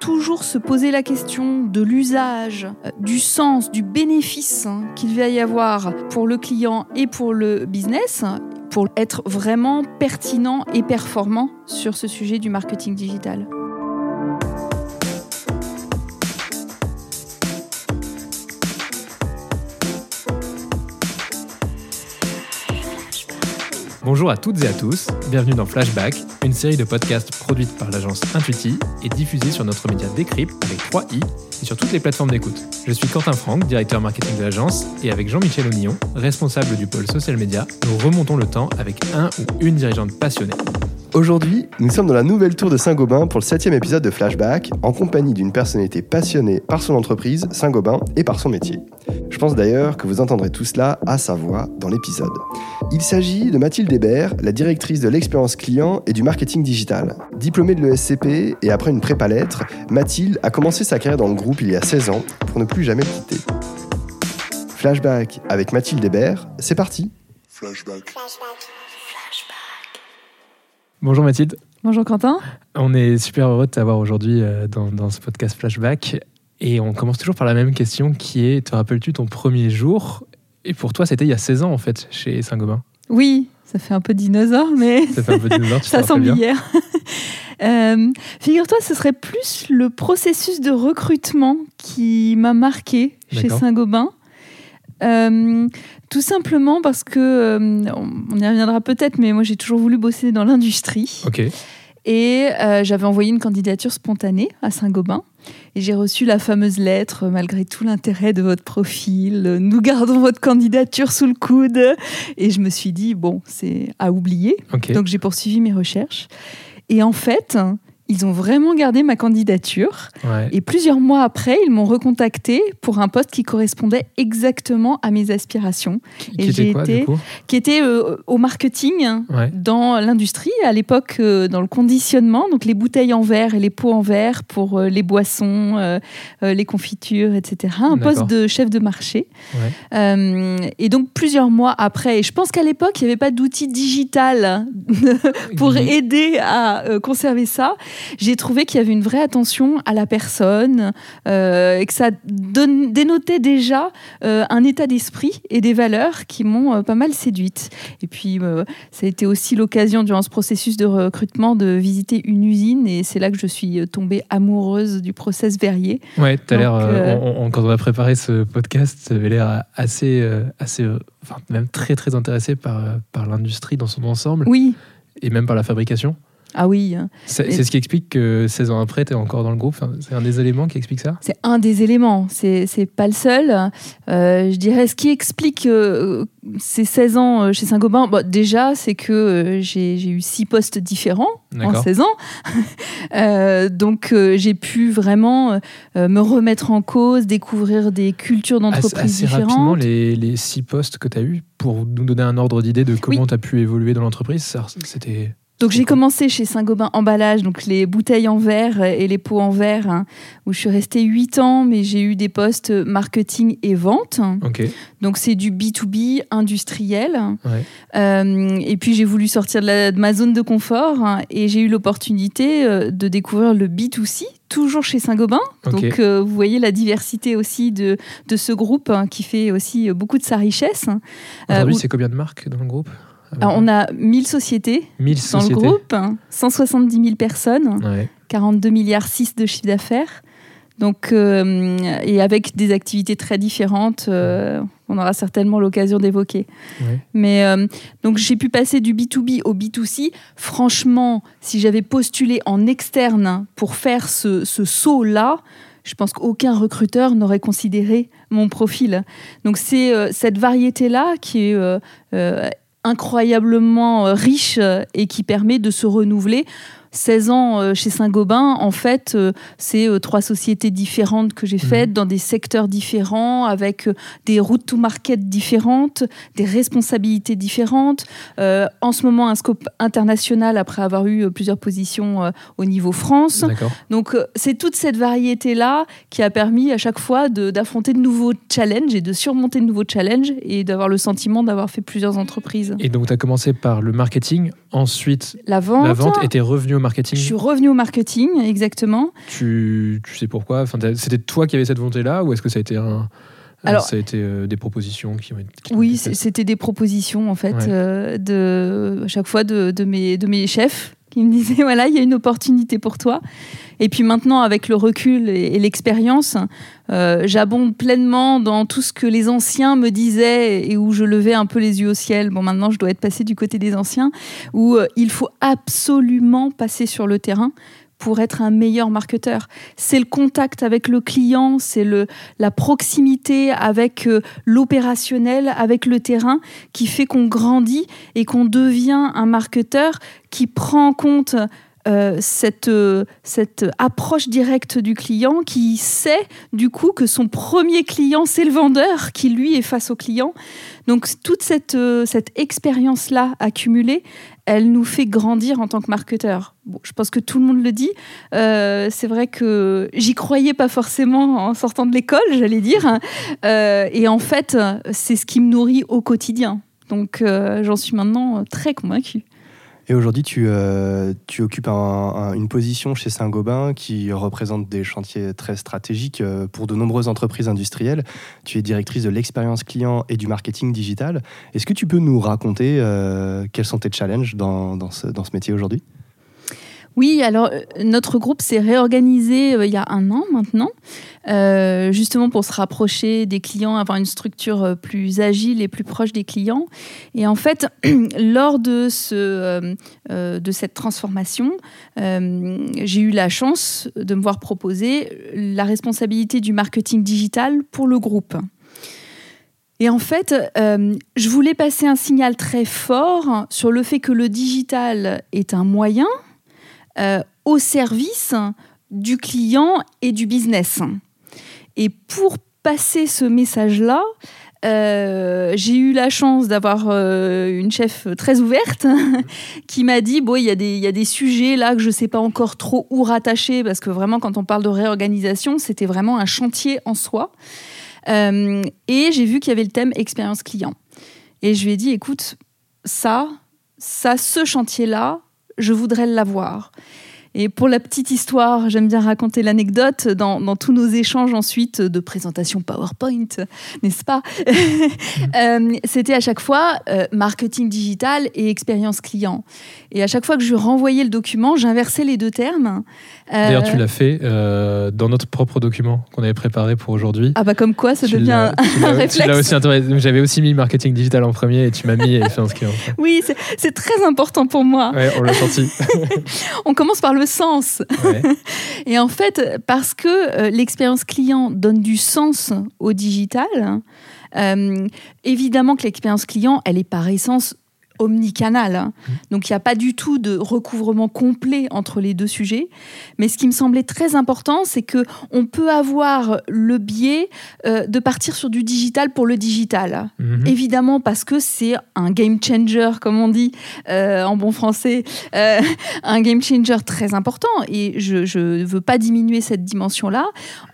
toujours se poser la question de l'usage, euh, du sens, du bénéfice hein, qu'il va y avoir pour le client et pour le business pour être vraiment pertinent et performant sur ce sujet du marketing digital. Bonjour à toutes et à tous, bienvenue dans Flashback, une série de podcasts produite par l'agence Intuiti et diffusée sur notre média Decrypt avec 3i et sur toutes les plateformes d'écoute. Je suis Quentin Franck, directeur marketing de l'agence, et avec Jean-Michel Onillon, responsable du pôle social media, nous remontons le temps avec un ou une dirigeante passionnée. Aujourd'hui, nous sommes dans la nouvelle tour de Saint-Gobain pour le septième épisode de Flashback, en compagnie d'une personnalité passionnée par son entreprise, Saint-Gobain, et par son métier. Je pense d'ailleurs que vous entendrez tout cela à sa voix dans l'épisode. Il s'agit de Mathilde Hébert, la directrice de l'expérience client et du marketing digital. Diplômée de l'ESCP et après une prépa lettres, Mathilde a commencé sa carrière dans le groupe il y a 16 ans pour ne plus jamais le quitter. Flashback avec Mathilde Hébert, c'est parti Flashback. Bonjour Mathilde. Bonjour Quentin. On est super heureux de t'avoir aujourd'hui euh, dans, ce podcast Flashback. Et on commence toujours par la même question qui est, te rappelles-tu ton premier jour? Et pour toi, c'était il y a 16 ans en fait, chez Saint-Gobain. Oui, ça fait un peu dinosaure, mais ça, fait un peu dinosaure, ça semble hier. Euh, figure-toi, ce serait plus le processus de recrutement qui m'a marqué chez Saint-Gobain. Euh, tout simplement parce que, euh, on y reviendra peut-être, mais moi j'ai toujours voulu bosser dans l'industrie. Ok. Et euh, j'avais envoyé une candidature spontanée à Saint-Gobain. Et j'ai reçu la fameuse lettre, malgré tout l'intérêt de votre profil, nous gardons votre candidature sous le coude. Et je me suis dit, bon, c'est à oublier. Donc j'ai poursuivi mes recherches. Et en fait, ils ont vraiment gardé ma candidature. Et plusieurs mois après, ils m'ont recontacté pour un poste qui correspondait exactement à mes aspirations. Qui, et était quoi, été, qui était euh, au marketing dans l'industrie, à l'époque euh, dans le conditionnement, donc les bouteilles en verre et les pots en verre pour euh, les boissons, les confitures, etc. Un poste de chef de marché. et donc plusieurs mois après, et je pense qu'à l'époque, il n'y avait pas d'outil digital pour aider à conserver ça j'ai trouvé qu'il y avait une vraie attention à la personne euh, et que ça dénotait déjà euh, un état d'esprit et des valeurs qui m'ont euh, pas mal séduite. Et puis, ça a été aussi l'occasion durant ce processus de recrutement de visiter une usine et c'est là que je suis tombée amoureuse du process verrier. Ouais, tu as l'air, quand on a préparé ce podcast, tu avais l'air assez, assez enfin, même très très intéressé par, par l'industrie dans son ensemble. Oui. Et même par la fabrication. Ah oui. C'est ce qui explique que 16 ans après, tu es encore dans le groupe. c'est un des éléments qui explique ça? C'est un des éléments. C'est pas le seul. Euh, je dirais ce qui explique euh, ces 16 ans euh, chez Saint-Gobain, déjà, c'est que j'ai eu six postes différents en 16 ans. donc, j'ai pu vraiment me remettre en cause, découvrir des cultures d'entreprise différentes. Rapidement, les, les six postes que tu as eus, pour nous donner un ordre d'idée de comment tu as pu évoluer dans l'entreprise, c'était donc j'ai commencé chez Saint-Gobain Emballage, donc les bouteilles en verre et les pots en verre, hein, où je suis restée 8 ans, mais j'ai eu des postes marketing et vente. Donc c'est du B2B industriel. Euh, et puis j'ai voulu sortir de, ma zone de confort hein, et j'ai eu l'opportunité euh, de découvrir le B2C, toujours chez Saint-Gobain. Donc euh, vous voyez la diversité aussi de, de ce groupe hein, qui fait aussi beaucoup de sa richesse. Aujourd'hui, c'est combien de marques dans le groupe? On a 1000 sociétés dans le groupe, 170 000 personnes, 42 milliards 6 de chiffre d'affaires. Donc, euh, et avec des activités très différentes, euh, on aura certainement l'occasion d'évoquer. Mais euh, donc j'ai pu passer du B2B au B2C. Franchement, si j'avais postulé en externe pour faire ce, ce saut-là, je pense qu'aucun recruteur n'aurait considéré mon profil. Donc c'est cette variété-là qui est euh, riche euh, et qui permet de se renouveler 16 ans euh, chez Saint-Gobain, en fait, euh, c'est euh, trois sociétés différentes que j'ai mhm. faites dans des secteurs différents, avec des routes to market différentes, des responsabilités différentes. en ce moment, un scope international après avoir eu plusieurs positions au niveau France. Donc, c'est toute cette variété-là qui a permis à chaque fois d'affronter de, nouveaux challenges et de surmonter de nouveaux challenges et d'avoir le sentiment d'avoir fait plusieurs entreprises. Et donc, tu as commencé par le marketing, ensuite la vente, la vente et tu revenu au au marketing Je suis revenue au marketing, exactement. Tu, tu sais pourquoi? Enfin, C'était toi qui avais cette volonté-là ou est-ce que ça a été un... Alors, ça a été euh, des propositions qui ont été. Oui, c'était des propositions en fait, euh, de à chaque fois de, de, mes, de mes chefs qui me disaient voilà, il y a une opportunité pour toi. Et puis maintenant, avec le recul et, l'expérience, euh, j'abonde pleinement dans tout ce que les anciens me disaient et où je levais un peu les yeux au ciel. Bon, maintenant, je dois être passé du côté des anciens, où euh, il faut absolument passer sur le terrain pour être un meilleur marketeur. C'est le contact avec le client, c'est la proximité avec euh, l'opérationnel, avec le terrain qui fait qu'on grandit et qu'on devient un marketeur qui prend en compte euh, cette, euh, cette approche directe du client qui sait du coup que son premier client, c'est le vendeur qui lui est face au client. Donc toute cette, cette expérience-là accumulée, elle nous fait grandir en tant que marketeur. Bon, je pense que tout le monde le dit. c'est vrai que j'y croyais pas forcément en sortant de l'école, j'allais dire. et en fait, c'est ce qui me nourrit au quotidien. Donc j'en suis maintenant très convaincue. Et aujourd'hui, tu, euh, occupes une position chez Saint-Gobain qui représente des chantiers très stratégiques euh, pour de nombreuses entreprises industrielles. Tu es directrice de l'expérience client et du marketing digital. Est-ce que tu peux nous raconter euh, quels sont tes challenges dans ce métier aujourd'hui? Oui, alors euh, notre groupe s'est réorganisé euh, il y a un an maintenant, euh, justement pour se rapprocher des clients, avoir une structure plus agile et plus proche des clients. Et en fait, lors de, ce, de cette transformation, j'ai eu la chance de me voir proposer la responsabilité du marketing digital pour le groupe. Et en fait, je voulais passer un signal très fort sur le fait que le digital est un moyen, euh, au service du client et du business. Et pour passer ce message-là, euh, j'ai eu la chance d'avoir euh, une chef très ouverte qui m'a dit bon il y, a des, y a des sujets là que je ne sais pas encore trop où rattacher parce que vraiment quand on parle de réorganisation c'était vraiment un chantier en soi et j'ai vu qu'il y avait le thème expérience client et je lui ai dit écoute ça ça ce chantier là je voudrais l'avoir. Et pour la petite histoire, j'aime bien raconter l'anecdote dans, tous nos échanges ensuite de présentation PowerPoint, n'est-ce pas euh, C'était à chaque fois euh, marketing digital et expérience client. Et à chaque fois que je renvoyais le document, j'inversais les deux termes. Euh, D'ailleurs, tu l'as fait dans notre propre document qu'on avait préparé pour aujourd'hui. Ah bah comme quoi, ça devient un, réflexe. J'avais aussi mis marketing digital en premier et tu m'as mis expérience client. Oui, c'est très important pour moi. Ouais, on l'a senti. on commence par le sens. et en fait, parce que euh, l'expérience client donne du sens au digital, euh, évidemment que l'expérience client, elle est par essence omnicanal. Hein. Mmh. Donc il n'y a pas du tout de recouvrement complet entre les deux sujets. Mais ce qui me semblait très important, c'est que on peut avoir le biais euh, de partir sur du digital pour le digital. Mmh. Évidemment parce que c'est un game changer, comme on dit euh, en bon français, euh, un game changer très important. Et je ne veux pas diminuer cette dimension-là.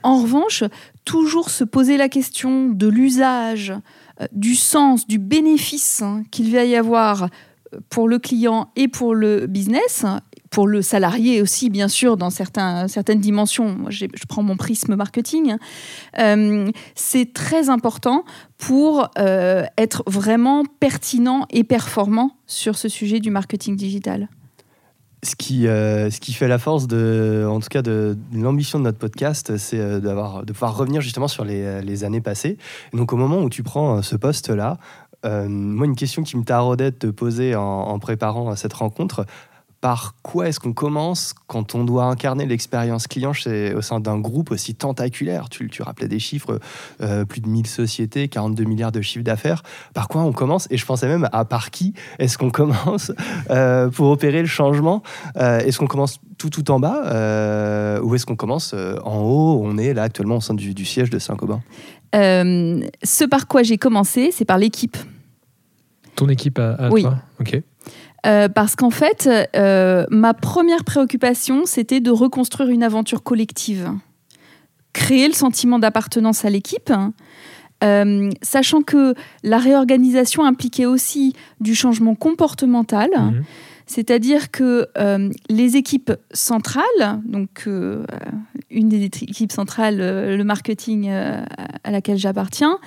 En revanche, toujours se poser la question de l'usage, du sens, du bénéfice hein, qu'il va y avoir euh, pour le client et pour le business, pour le salarié aussi, bien sûr, dans certaines dimensions. je prends mon prisme marketing. Euh, c'est très important pour être vraiment pertinent et performant sur ce sujet du marketing digital ce qui, euh, ce qui fait la force, de, en tout cas, de, l'ambition de notre podcast, c'est euh, d'avoir, de pouvoir revenir justement sur les, les, années passées. donc, au moment où tu prends euh, ce poste-là, moi, une question qui me taraudait de te poser en, en préparant cette rencontre, par quoi est-ce qu'on commence quand on doit incarner l'expérience client chez, au sein d'un groupe aussi tentaculaire? Tu, tu rappelais des chiffres, euh, plus de 1000 sociétés, 42 milliards de chiffre d'affaires. Par quoi on commence? Et je pensais même à par qui est-ce qu'on commence euh, pour opérer le changement? Euh, Est-ce qu'on commence tout tout en bas ou est-ce qu'on commence en haut? On est là actuellement au sein du, siège de Saint-Gobain. ce par quoi j'ai commencé, c'est par l'équipe. Ton équipe à, à toi? Ok. Euh, parce qu'en fait, euh, ma première préoccupation, c'était de reconstruire une aventure collective. Créer le sentiment d'appartenance à l'équipe, euh, sachant que la réorganisation impliquait aussi du changement comportemental. Mhm. C'est-à-dire que les équipes centrales, donc une des équipes centrales, le marketing à laquelle j'appartiens,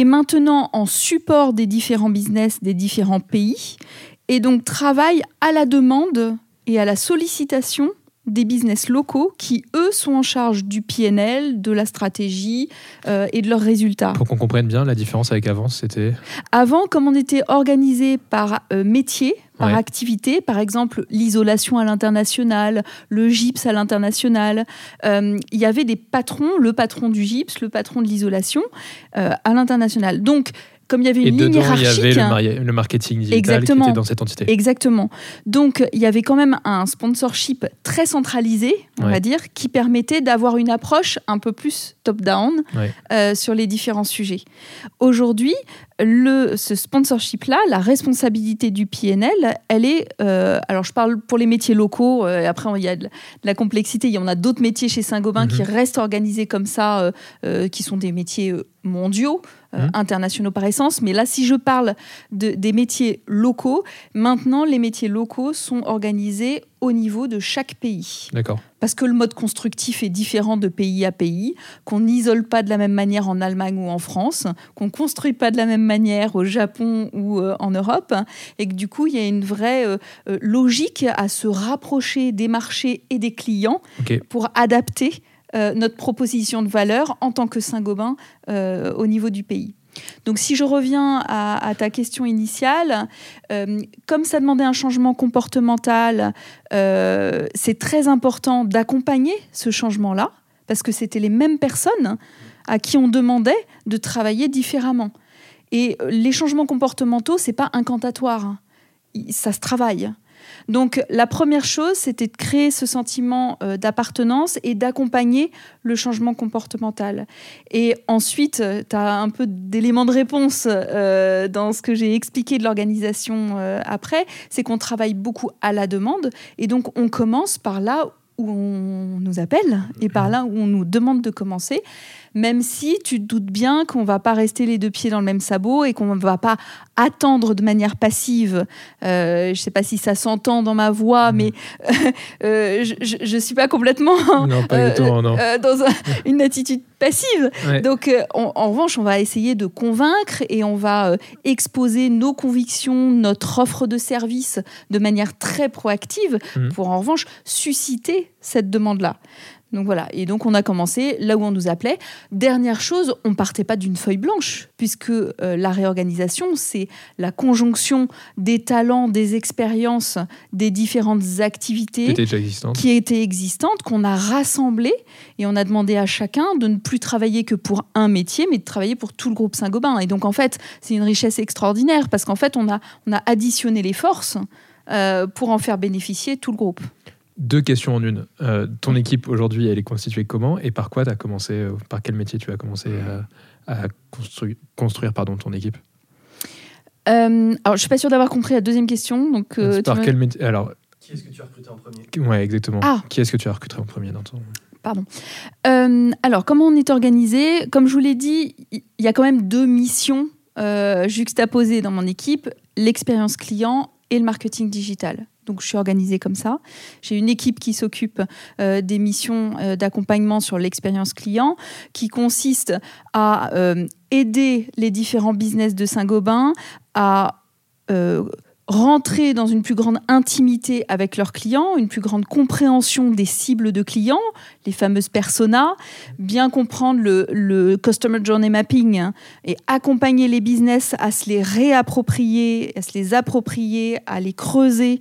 est maintenant en support des différents business des différents pays et donc travaille à la demande et à la sollicitation des business locaux qui, eux, sont en charge du PNL, de la stratégie euh, et de leurs résultats. Pour qu'on comprenne bien, la différence avec avant, c'était Avant, comme on était organisé par euh, métier, par activité, par exemple l'isolation à l'international, le gypse à l'international, euh, il y avait des patrons, le patron du gypse, le patron de l'isolation à l'international. Donc, comme il y avait une ligne hiérarchique. Il y avait le, marketing digital qui était dans cette entité. Exactement. Donc, il y avait quand même un sponsorship très centralisé, on va dire, qui permettait d'avoir une approche un peu plus top-down euh, sur les différents sujets. Aujourd'hui, le, ce sponsorship-là, la responsabilité du PNL, elle est. Euh, alors, je parle pour les métiers locaux, euh, après, il y a de la complexité. Il y en a d'autres métiers chez Saint-Gobain qui mhm. restent organisés comme ça, qui sont des métiers mondiaux. Mmh. internationaux par essence. Mais là, si je parle de, des métiers locaux, maintenant, les métiers locaux sont organisés au niveau de chaque pays. D'accord. Parce que le mode constructif est différent de pays à pays, qu'on n'isole pas de la même manière en Allemagne ou en France, qu'on ne construit pas de la même manière au Japon ou euh, en Europe, et que du coup, il y a une vraie euh, euh, logique à se rapprocher des marchés et des clients pour adapter euh, notre proposition de valeur en tant que Saint-Gobain euh, au niveau du pays. Donc si je reviens à, ta question initiale, euh, comme ça demandait un changement comportemental, c'est très important d'accompagner ce changement-là, parce que c'était les mêmes personnes à qui on demandait de travailler différemment. Et les changements comportementaux, c'est pas incantatoire, ça se travaille. Donc la première chose, c'était de créer ce sentiment euh, d'appartenance et d'accompagner le changement comportemental. Et ensuite, euh, tu as un peu d'éléments de réponse euh, dans ce que j'ai expliqué de l'organisation après, c'est qu'on travaille beaucoup à la demande et donc on commence par là où on nous appelle et par là où on nous demande de commencer même si tu te doutes bien qu'on va pas rester les deux pieds dans le même sabot et qu'on ne va pas attendre de manière passive. Euh, je ne sais pas si ça s'entend dans ma voix, mm. mais euh, je ne suis pas complètement euh, dans une attitude passive. Donc, en revanche, on va essayer de convaincre et on va exposer nos convictions, notre offre de service de manière très proactive mm. pour, en revanche, susciter cette demande-là. Donc voilà, et donc on a commencé là où on nous appelait. Dernière chose, on partait pas d'une feuille blanche, puisque euh, la réorganisation, c'est la conjonction des talents, des expériences, des différentes activités qui étaient existantes, qu'on a rassemblées, et on a demandé à chacun de ne plus travailler que pour un métier, mais de travailler pour tout le groupe Saint-Gobain. Et donc en fait, c'est une richesse extraordinaire, parce qu'en fait, on a, on a additionné les forces euh, pour en faire bénéficier tout le groupe. Deux questions en une. Euh, ton équipe aujourd'hui, elle est constituée comment et par quoi tu as commencé, euh, par quel métier tu as commencé à, construire pardon, ton équipe? Euh, Alors, je suis pas sûre d'avoir compris la deuxième question. Donc, par quel métier Alors, qui est-ce que tu as recruté en premier? Ouais, exactement. Ah. Qui est-ce que tu as recruté en premier dans ton Pardon. alors, comment on est organisé? Comme je vous l'ai dit, il y a quand même deux missions juxtaposées dans mon équipe l'expérience client et le marketing digital. Donc je suis organisée comme ça. J'ai une équipe qui s'occupe euh, des missions euh, d'accompagnement sur l'expérience client, qui consiste à euh, aider les différents business de Saint-Gobain à rentrer dans une plus grande intimité avec leurs clients, une plus grande compréhension des cibles de clients, les fameuses personas, bien comprendre le, Customer Journey Mapping et accompagner les business à se les réapproprier, à se les approprier, à les creuser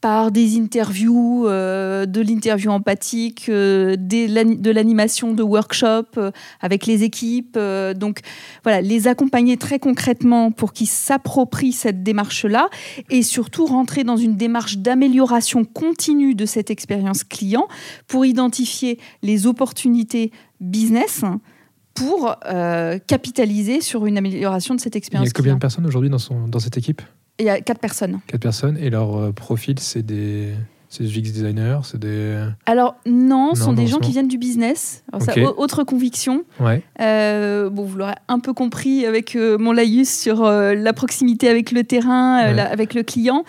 par des interviews, euh, de l'interview empathique, euh, de l'animation de workshops euh, avec les équipes. donc voilà, les accompagner très concrètement pour qu'ils s'approprient cette démarche-là et surtout rentrer dans une démarche d'amélioration continue de cette expérience client pour identifier les opportunités business pour capitaliser sur une amélioration de cette expérience. Il y a combien de personnes aujourd'hui dans, dans cette équipe? Il y a quatre personnes. Quatre personnes et leur euh, profil, c'est des C'est des UX designers, c'est des. Alors non, ce sont des gens qui viennent du business. Alors, ça, autre conviction. Ouais. Euh, bon, vous l'aurez un peu compris avec euh, mon laïus sur euh, la proximité avec le terrain, avec le client.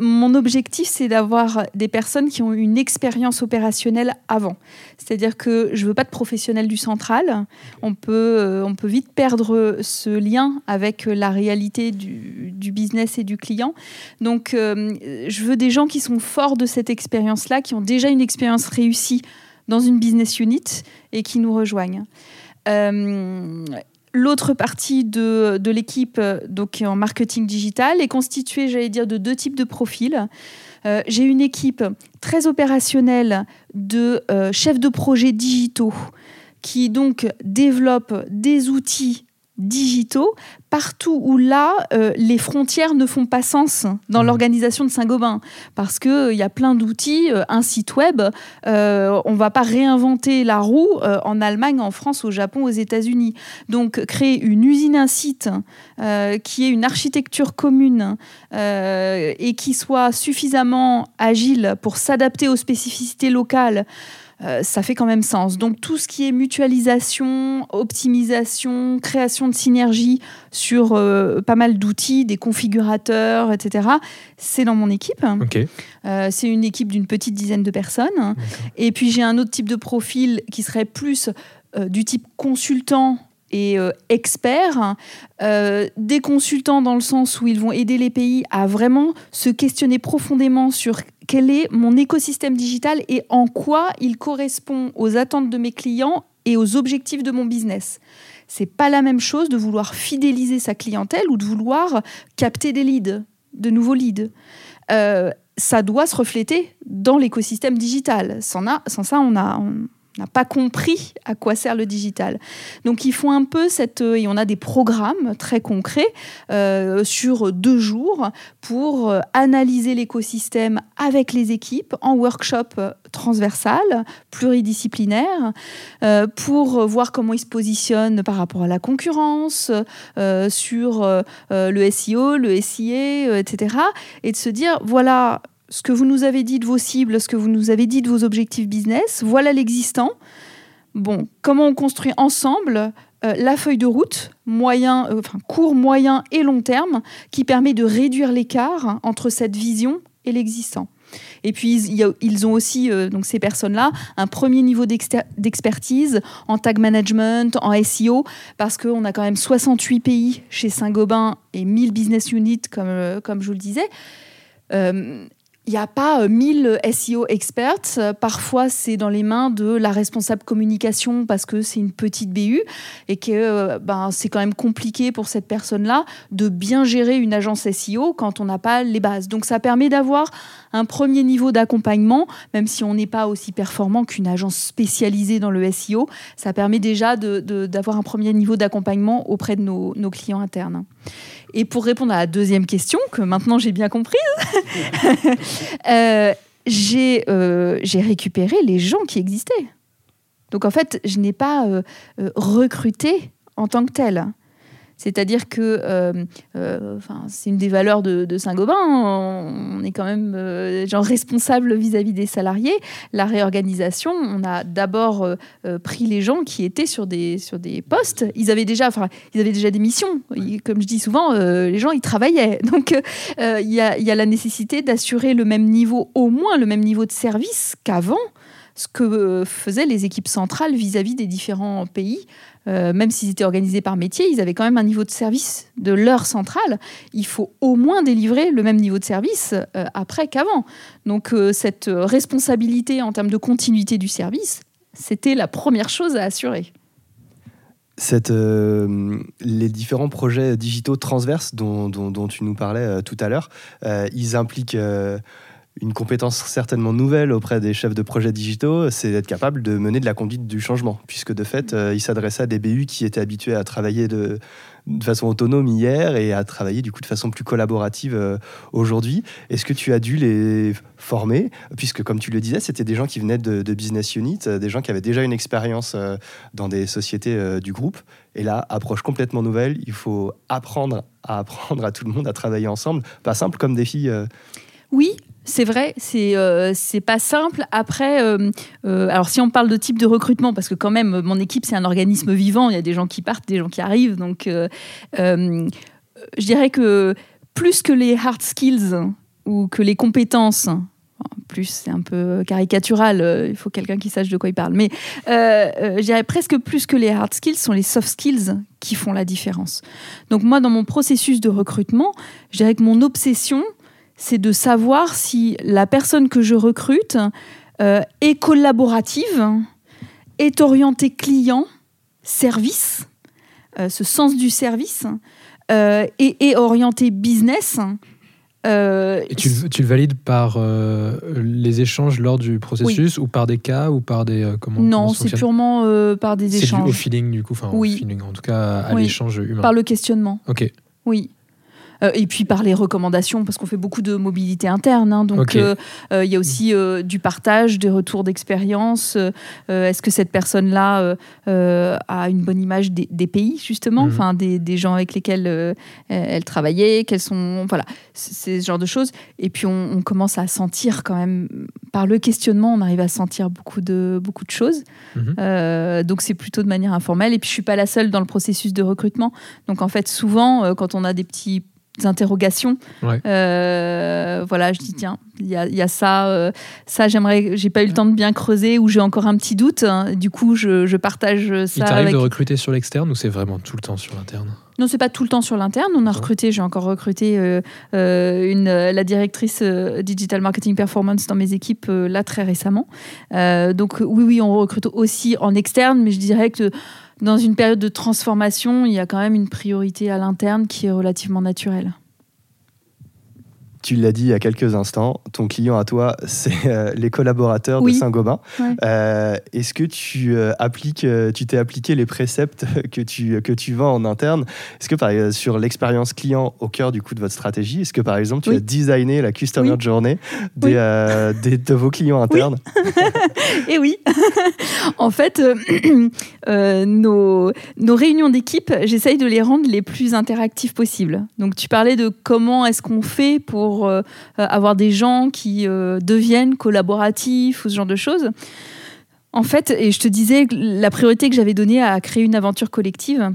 mon objectif, c'est d'avoir des personnes qui ont une expérience opérationnelle avant. C'est-à-dire que je veux pas de professionnels du central. On peut, on peut vite perdre ce lien avec la réalité du, business et du client. Donc, je veux des gens qui sont forts de cette expérience-là, qui ont déjà une expérience réussie dans une business unit et qui nous rejoignent. Euh, l'autre partie de, l'équipe, donc en marketing digital, est constituée, j'allais dire, de deux types de profils. Euh, j'ai une équipe très opérationnelle de euh, chefs de projet digitaux qui donc développent des outils digitaux partout où là, euh, les frontières ne font pas sens dans mmh. l'organisation de Saint-Gobain. Parce qu'il euh, y a plein d'outils, euh, un site web, on ne va pas réinventer la roue en Allemagne, en France, au Japon, aux États-Unis. Donc créer une usine, un site qui ait une architecture commune et qui soit suffisamment agile pour s'adapter aux spécificités locales. Euh, ça fait quand même sens. Donc tout ce qui est mutualisation, optimisation, création de synergie sur euh, pas mal d'outils, des configurateurs, etc., c'est dans mon équipe. Euh, c'est une équipe d'une petite dizaine de personnes. Et puis j'ai un autre type de profil qui serait plus du type consultant et expert, des consultants dans le sens où ils vont aider les pays à vraiment se questionner profondément sur quel est mon écosystème digital et en quoi il correspond aux attentes de mes clients et aux objectifs de mon business. C'est pas la même chose de vouloir fidéliser sa clientèle ou de vouloir capter des leads, de nouveaux leads. Euh, ça doit se refléter dans l'écosystème digital. Sans, sans ça, on a, n'a pas compris à quoi sert le digital. Donc ils font un peu cette... Euh, et on a des programmes très concrets euh, sur deux jours pour euh, analyser l'écosystème avec les équipes en workshop transversal, pluridisciplinaire, pour voir comment ils se positionnent par rapport à la concurrence, sur le SEO, le SIA, etc. Et de se dire, voilà ce que vous nous avez dit de vos cibles, ce que vous nous avez dit de vos objectifs business, voilà l'existant. Bon, comment on construit ensemble euh, la feuille de route, euh, court, moyen et long terme, qui permet de réduire l'écart entre cette vision et l'existant. Et puis, ils ont aussi, euh, donc ces personnes-là, un premier niveau d'expertise en tag management, en SEO, parce qu'on a quand même 68 pays chez Saint-Gobain et 1000 business units, comme, comme je vous le disais il n'y a pas 1000 euh, SEO experts. Parfois, c'est dans les mains de la responsable communication parce que c'est une petite BU et que euh, ben, c'est quand même compliqué pour cette personne-là de bien gérer une agence SEO quand on n'a pas les bases. Donc, ça permet d'avoir un premier niveau d'accompagnement, même si on n'est pas aussi performant qu'une agence spécialisée dans le SEO. Ça permet déjà d'avoir un premier niveau d'accompagnement auprès de nos, clients internes. Et pour répondre à la deuxième question, que maintenant j'ai bien comprise, euh, euh, j'ai récupéré les gens qui existaient. Donc en fait, je n'ai pas euh, recruté en tant que tel. C'est-à-dire que euh, euh, c'est une des valeurs de, Saint-Gobain. On est quand même euh, genre responsable vis-à-vis des salariés. La réorganisation, on a d'abord pris les gens qui étaient sur des, sur des postes. Ils avaient, déjà, ils avaient déjà des missions. Comme je dis souvent, les gens, ils travaillaient. Donc, il y a la nécessité d'assurer le même niveau, au moins le même niveau de service qu'avant ce que faisaient les équipes centrales vis-à-vis des différents pays. Euh, même s'ils étaient organisés par métier, ils avaient quand même un niveau de service de leur centrale. Il faut au moins délivrer le même niveau de service euh, après qu'avant. Donc euh, cette responsabilité en termes de continuité du service, c'était la première chose à assurer. Les différents projets digitaux transverses dont tu nous parlais tout à l'heure, ils impliquent une compétence certainement nouvelle auprès des chefs de projets digitaux, c'est d'être capable de mener de la conduite du changement, puisque de fait, euh, il s'adressait à des BU qui étaient habitués à travailler de, façon autonome hier et à travailler du coup de façon plus collaborative euh, aujourd'hui. Est-ce que tu as dû les former, puisque comme tu le disais, c'était des gens qui venaient de, business unit, euh, des gens qui avaient déjà une expérience dans des sociétés du groupe, et là, approche complètement nouvelle, il faut apprendre à apprendre à tout le monde à travailler ensemble, pas simple comme défi. Oui, C'est vrai, c'est euh, pas simple. Après, euh, euh, alors si on parle de type de recrutement, parce que quand même, mon équipe, c'est un organisme vivant, il y a des gens qui partent, des gens qui arrivent. Donc, je dirais que plus que les hard skills ou que les compétences, plus c'est un peu caricatural, il faut quelqu'un qui sache de quoi il parle, mais je dirais presque plus que les hard skills sont les soft skills qui font la différence. Donc moi, dans mon processus de recrutement, je dirais que mon obsession, c'est de savoir si la personne que je recrute euh, est collaborative, est orientée client, service, euh, ce sens du service, euh, et est orientée business. et tu, le valides par les échanges lors du processus ou par des cas ou par des comment Non, c'est purement par des échanges. C'est au feeling du coup, enfin oui. au feeling en tout cas à l'échange humain. Par le questionnement. Ok. Oui. Euh, et puis par les recommandations, parce qu'on fait beaucoup de mobilité interne. Hein. donc euh, euh, il y a aussi du partage, des retours d'expérience. Est-ce que cette personne-là a une bonne image des, pays, justement, mhm. enfin des, des, gens avec lesquels elle travaillait, quels sont. Voilà, c'est ce genre de choses. Et puis on, on, commence à sentir quand même, par le questionnement, on arrive à sentir beaucoup de, beaucoup de choses. Mhm. donc c'est plutôt de manière informelle. Et puis je suis pas la seule dans le processus de recrutement. Donc en fait, souvent, quand on a des petits interrogations. Euh, voilà, je dis tiens, il y, y a, ça, euh, ça j'aimerais, j'ai pas eu le temps de bien creuser ou j'ai encore un petit doute. Hein. Du coup, je, je, partage ça. Il t'arrive de recruter sur l'externe ou c'est vraiment tout le temps sur l'interne? Non, c'est pas tout le temps sur l'interne. On a recruté, j'ai encore recruté euh, une, la directrice digital marketing performance dans mes équipes là très récemment. donc oui, oui, on recrute aussi en externe, mais je dirais que dans une période de transformation, il y a quand même une priorité à l'interne qui est relativement naturelle. Tu l'as dit il y a quelques instants, ton client à toi, c'est euh, les collaborateurs de Saint-Gobain. Euh, est-ce que tu euh, appliques, tu t'es appliqué les préceptes que tu, que tu vends en interne? Est-ce que par, sur l'expérience client au cœur du coup de votre stratégie, est-ce que par exemple tu as designé la customer journey des, de vos clients internes? Et eh oui, en fait, nos, nos réunions d'équipe, j'essaye de les rendre les plus interactives possibles. Donc tu parlais de comment est-ce qu'on fait pour pour euh, avoir des gens qui euh, deviennent collaboratifs ou ce genre de choses. En fait, et je te disais, la priorité que j'avais donnée à créer une aventure collective,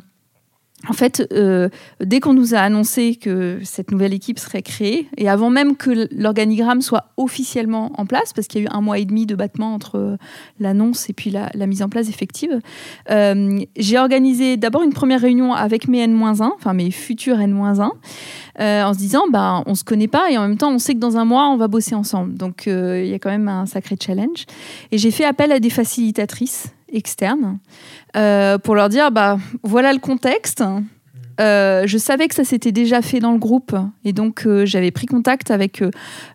en fait, euh, dès qu'on nous a annoncé que cette nouvelle équipe serait créée, et avant même que l'organigramme soit officiellement en place, parce qu'il y a eu un mois et demi de battement entre euh, l'annonce et puis la, mise en place effective, euh, j'ai organisé d'abord une première réunion avec mes N-1, enfin mes futurs N-1, en se disant, bah, on se connaît pas et en même temps, on sait que dans un mois, on va bosser ensemble. Donc, il y a quand même un sacré challenge. Et j'ai fait appel à des facilitatrices externes euh, pour leur dire bah voilà le contexte. Euh, je savais que ça s'était déjà fait dans le groupe et donc euh, j'avais pris contact avec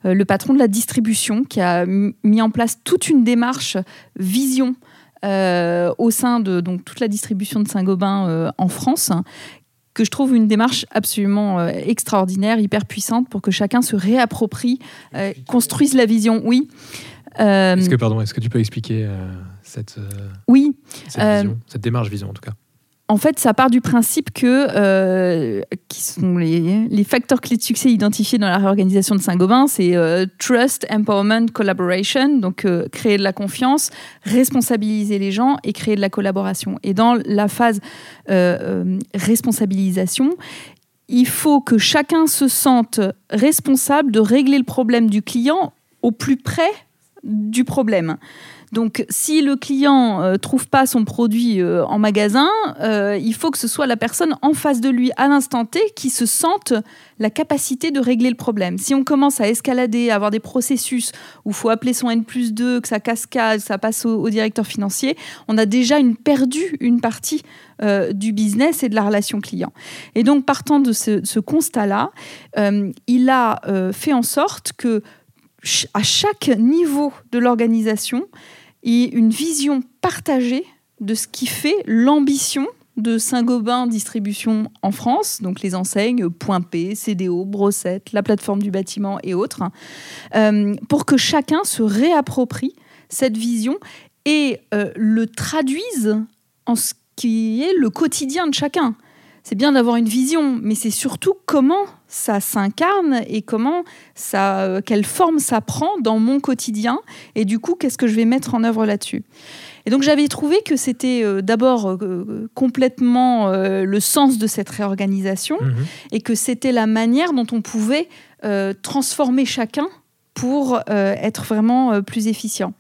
le patron de la distribution qui a mis en place toute une démarche vision au sein de donc toute la distribution de Saint-Gobain en France que je trouve une démarche absolument extraordinaire, hyper puissante pour que chacun se réapproprie, construise la vision. Oui. que pardon, est-ce que tu peux expliquer cette, euh, oui. Euh, cette, démarche vision en tout cas en fait, ça part du principe que, euh, qui sont les, facteurs clés de succès identifiés dans la réorganisation de Saint-Gobain, c'est trust, empowerment, collaboration, donc créer de la confiance, responsabiliser les gens et créer de la collaboration. Et dans la phase responsabilisation, il faut que chacun se sente responsable de régler le problème du client au plus près du problème. Donc, si le client euh, trouve pas son produit euh, en magasin, euh, il faut que ce soit la personne en face de lui à l'instant T qui se sente la capacité de régler le problème. Si on commence à escalader, à avoir des processus où il faut appeler son N plus 2, que ça cascade, ça passe au, directeur financier, on a déjà une, perdu une partie du business et de la relation client. Et donc, partant de ce, ce constat-là, il a fait en sorte que à chaque niveau de l'organisation, une vision partagée de ce qui fait l'ambition de Saint-Gobain Distribution en France, donc les enseignes Point P, CDO, Brossette, la plateforme du bâtiment et autres, euh, pour que chacun se réapproprie cette vision et euh, le traduise en ce qui est le quotidien de chacun. C'est bien d'avoir une vision, mais c'est surtout comment ça s'incarne et comment ça, quelle forme ça prend dans mon quotidien et du coup qu'est-ce que je vais mettre en œuvre là-dessus. Et donc j'avais trouvé que c'était euh, d'abord euh, complètement euh, le sens de cette réorganisation mhm. et que c'était la manière dont on pouvait transformer chacun pour être vraiment plus efficient.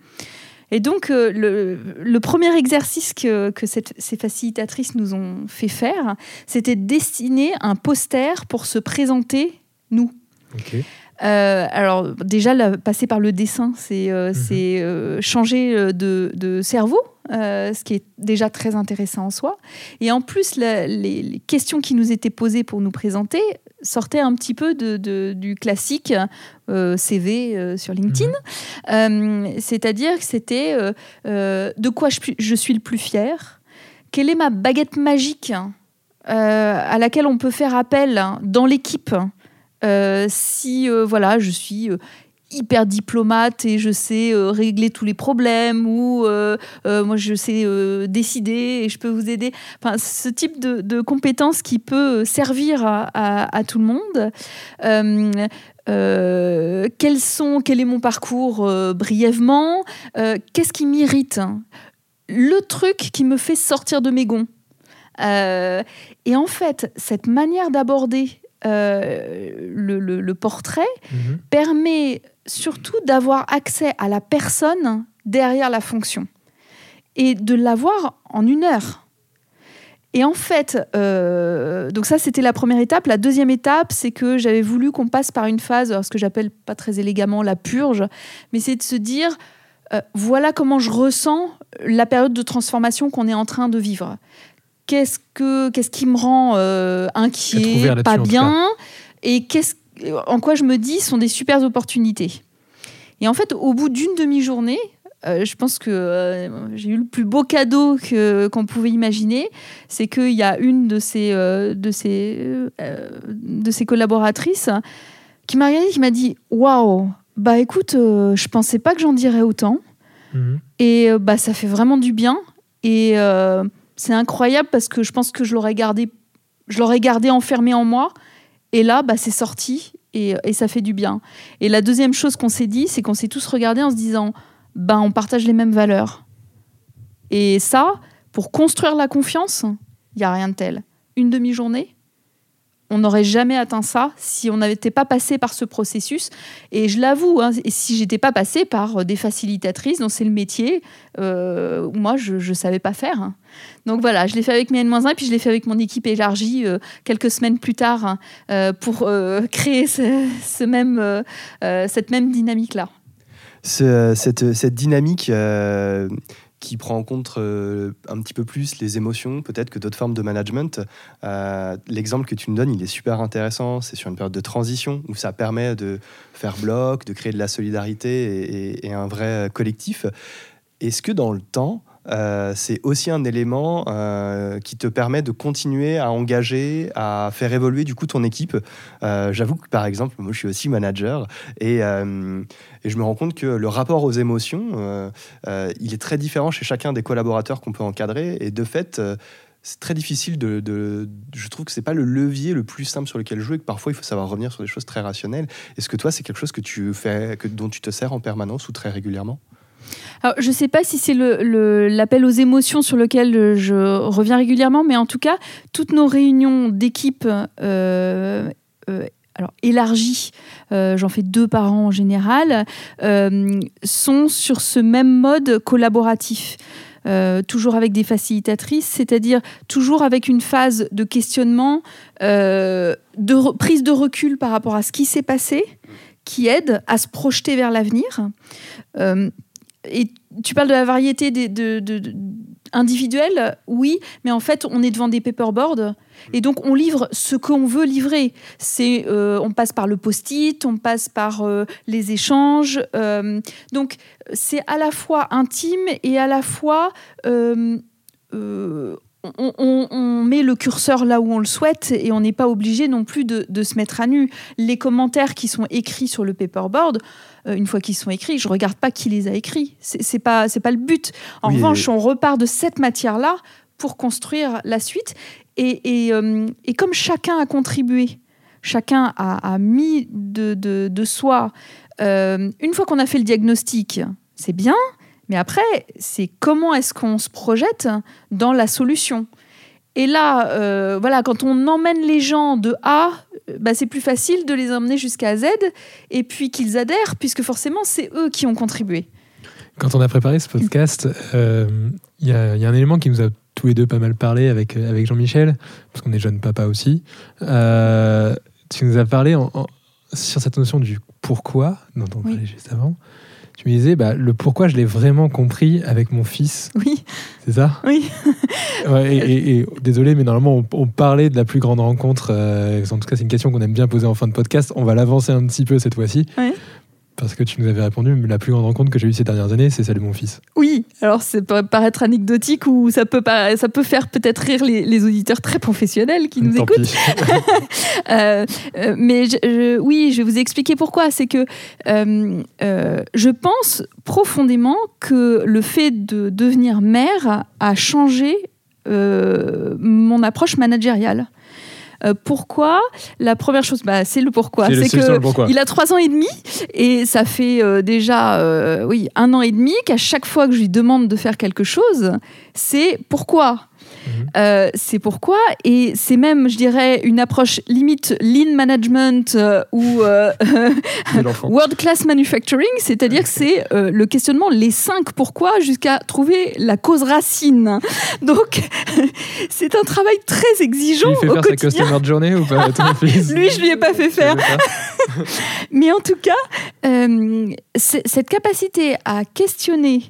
Et donc, le, premier exercice que, ces facilitatrices nous ont fait faire, c'était de dessiner un poster pour se présenter, nous. Euh, alors déjà, passer par le dessin, c'est euh, mhm. euh, changer de, cerveau, ce qui est déjà très intéressant en soi. Et en plus, les, questions qui nous étaient posées pour nous présenter sortaient un petit peu de, du classique CV sur LinkedIn. Mhm. C'est-à-dire que c'était de quoi je, je, suis le plus fier, quelle est ma baguette magique à laquelle on peut faire appel dans l'équipe euh, si euh, voilà, je suis euh, hyper diplomate et je sais régler tous les problèmes ou moi je sais décider et je peux vous aider. Enfin, ce type de, compétence qui peut servir à, tout le monde. quels sont, quel est mon parcours brièvement Qu'est-ce qui m'irrite Le truc qui me fait sortir de mes gonds. et en fait, cette manière d'aborder euh, le, portrait mhm. permet surtout d'avoir accès à la personne derrière la fonction et de l'avoir en une heure. Et en fait, euh, donc ça c'était la première étape. La deuxième étape, c'est que j'avais voulu qu'on passe par une phase, ce que j'appelle pas très élégamment la purge, mais c'est de se dire, euh, voilà comment je ressens la période de transformation qu'on est en train de vivre qu'est-ce que qu'est-ce qui me rend euh, inquiet, pas bien, et qu'est-ce en quoi je me dis sont des super opportunités. Et en fait, au bout d'une demi-journée, euh, je pense que euh, j'ai eu le plus beau cadeau que, qu'on pouvait imaginer, c'est qu'il y a une de ces, de ces, de ces collaboratrices qui m'a regardé, qui m'a dit Waouh, bah écoute, je pensais pas que j'en dirais autant. Mhm. Et bah, ça fait vraiment du bien. Et c'est incroyable parce que je pense que je l'aurais gardé, je l'aurais gardé enfermé en moi. Et là, bah, c'est sorti et, ça fait du bien. Et la deuxième chose qu'on s'est dit, c'est qu'on s'est tous regardés en se disant, bah, on partage les mêmes valeurs. Et ça, pour construire la confiance, il y a rien de tel. Une demi-journée, on n'aurait jamais atteint ça si on n'était pas passé par ce processus. Et je l'avoue, hein, si j'étais pas passé par des facilitatrices dont c'est le métier, euh, moi je ne savais pas faire. Hein. Donc voilà, je l'ai fait avec mes N-1 et puis je l'ai fait avec mon équipe élargie euh, quelques semaines plus tard hein, euh, pour créer cette même dynamique-là. cette, dynamique qui prend en compte euh, un petit peu plus les émotions, peut-être que d'autres formes de management. Euh, l'exemple que tu nous donnes, il est super intéressant. C'est sur une période de transition où ça permet de faire bloc, de créer de la solidarité et un vrai collectif. Est-ce que dans le temps, euh, c'est aussi un élément euh, qui te permet de continuer à engager, à faire évoluer du coup ton équipe. Euh, j'avoue que par exemple, moi je suis aussi manager et, je me rends compte que le rapport aux émotions, il est très différent chez chacun des collaborateurs qu'on peut encadrer et de fait c'est très difficile de, de, Je trouve que c'est pas le levier le plus simple sur lequel jouer, et que parfois il faut savoir revenir sur des choses très rationnelles. Est-ce que toi, c'est quelque chose que tu fais, que, dont tu te sers en permanence ou très régulièrement? Je ne sais pas si c'est l'appel aux émotions sur lequel je reviens régulièrement, mais en tout cas, toutes nos réunions d'équipe euh, euh, élargies, euh, j'en fais deux par an en général, sont sur ce même mode collaboratif. toujours avec des facilitatrices, c'est-à-dire toujours avec une phase de questionnement, de prise de recul par rapport à ce qui s'est passé, qui aide à se projeter vers l'avenir et tu parles de la variété individuelle, oui, mais en fait, on est devant des paperboards et donc on livre ce qu'on veut livrer. Euh, on passe par le post-it, on passe par euh, les échanges. Euh, donc c'est à la fois intime et à la fois on, met le curseur là où on le souhaite et on n'est pas obligé non plus de, se mettre à nu. Les commentaires qui sont écrits sur le paperboard, euh, une fois qu'ils sont écrits, je regarde pas qui les a écrits. C'est pas c'est pas le but. En revanche, on repart de cette matière là pour construire la suite. Et, euh, comme chacun a contribué chacun a, mis de, de, soi. une fois qu'on a fait le diagnostic, c'est bien, mais après, c'est comment est-ce qu'on se projette dans la solution? Et là, euh, voilà, quand on emmène les gens de A, bah, c'est plus facile de les emmener jusqu'à Z et puis qu'ils adhèrent, puisque forcément, c'est eux qui ont contribué. Quand on a préparé ce podcast, euh, il y, a un élément qui nous a tous les deux pas mal parlé avec, avec Jean-Michel, parce qu'on est jeune papa aussi. Euh, tu nous as parlé sur cette notion du pourquoi, dont on parlait juste avant tu me disais, bah, le pourquoi je l'ai vraiment compris avec mon fils. Oui. C'est ça? Oui. et, désolé, mais normalement, on, parlait de la plus grande rencontre. Euh, en tout cas, c'est une question qu'on aime bien poser en fin de podcast. On va l'avancer un petit peu cette fois-ci. Oui. Parce que tu nous avais répondu, mais la plus grande rencontre que j'ai eue ces dernières années, c'est celle de mon fils. Oui, alors ça peut paraître anecdotique ou ça peut, ça peut faire peut-être rire les, auditeurs très professionnels qui nous écoutent. Euh, euh, mais oui, je vais vous expliquer pourquoi. C'est que euh, je pense profondément que le fait de devenir mère a changé mon approche managériale. Euh, pourquoi La première chose, bah, c'est le pourquoi. C'est que il a trois ans et demi et ça fait euh, déjà euh, oui un an et demi qu'à chaque fois que je lui demande de faire quelque chose, c'est pourquoi. Euh, c'est pourquoi, et c'est même, je dirais, une approche limite lean management euh, ou euh, world class manufacturing, c'est-à-dire que c'est le questionnement les cinq pourquoi jusqu'à trouver la cause racine. Donc, c'est un travail très exigeant. Tu lui fais faire sa customer journey ou pas Lui, je lui ai pas fait faire. Mais en tout cas, cette capacité à questionner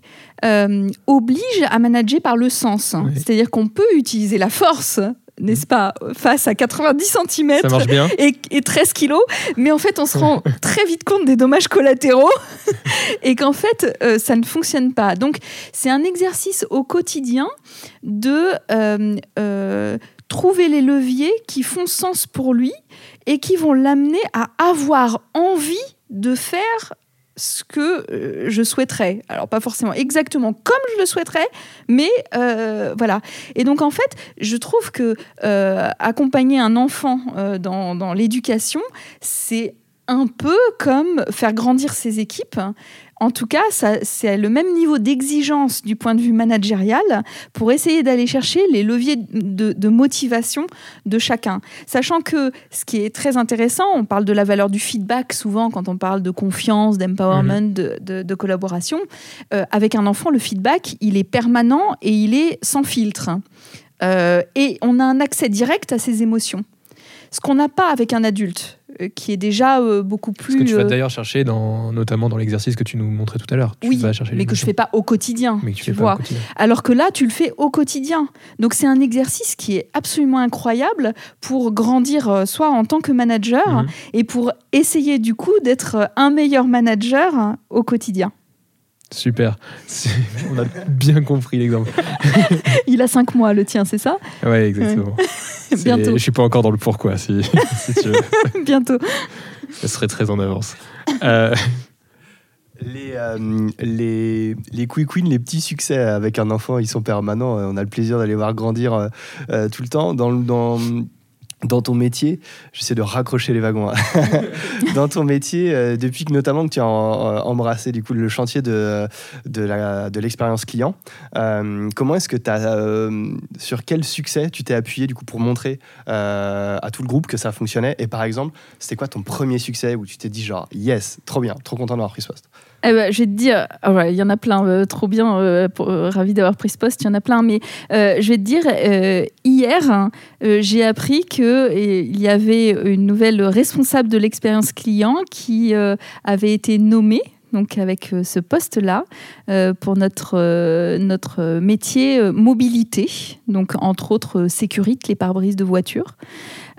euh, oblige à manager par le sens. C'est-à-dire qu'on peut utiliser la force n'est-ce pas, face à 90 cm et, 13 kilos, mais en fait on se rend très vite compte des dommages collatéraux et qu'en fait euh, ça ne fonctionne pas. Donc c'est un exercice au quotidien de euh, trouver les leviers qui font sens pour lui et qui vont l'amener à avoir envie de faire ce que euh, je souhaiterais. Alors pas forcément exactement comme je le souhaiterais, mais euh, voilà. Et donc en fait, je trouve que euh, accompagner un enfant dans, dans l'éducation, c'est un peu comme faire grandir ses équipes en tout cas, c'est le même niveau d'exigence du point de vue managérial pour essayer d'aller chercher les leviers de, motivation de chacun. Sachant que ce qui est très intéressant, on parle de la valeur du feedback souvent quand on parle de confiance, d'empowerment, mhm. de, collaboration. Euh, avec un enfant, le feedback, il est permanent et il est sans filtre. Euh, et on a un accès direct à ses émotions. Ce qu'on n'a pas avec un adulte. Euh, qui est déjà euh, beaucoup plus. Ce que tu vas euh, d'ailleurs chercher, dans, notamment dans l'exercice que tu nous montrais tout à l'heure. Oui, mais que je fais pas au quotidien. Mais tu, vois. Alors que là, tu le fais au quotidien. Donc c'est un exercice qui est absolument incroyable pour grandir soit en tant que manager mhm. et pour essayer du coup d'être un meilleur manager au quotidien. Super. On a bien compris l'exemple. Il a cinq mois, le tien, c'est ça? Oui, exactement. Bientôt. Je suis pas encore dans le pourquoi, si, tu veux. Bientôt. Ce serait très en avance. Euh, les, euh, les, les quick wins, les petits succès avec un enfant, ils sont permanents. On a le plaisir d'aller voir grandir euh, tout le temps. Dans, dans, dans ton métier, j'essaie de raccrocher les wagons. Hein. dans ton métier, euh, depuis que notamment que tu as embrassé du coup le chantier de de l'expérience client, euh, comment est-ce que tu euh, sur quel succès tu t'es appuyé du coup pour montrer à tout le groupe que ça fonctionnait? Et par exemple, c'était quoi ton premier succès où tu t'es dit genre yes, trop bien, trop content d'avoir pris ce poste? Eh ben, je vais te dire, ah il y en a plein, euh, trop bien, euh, euh, ravi d'avoir pris ce poste, il y en a plein, mais je vais te dire, hier, j'ai appris qu'il y avait une nouvelle responsable de l'expérience client qui avait été nommée donc avec ce poste-là, pour notre, notre métier mobilité, donc entre autres sécurité, les pare-brises de voiture.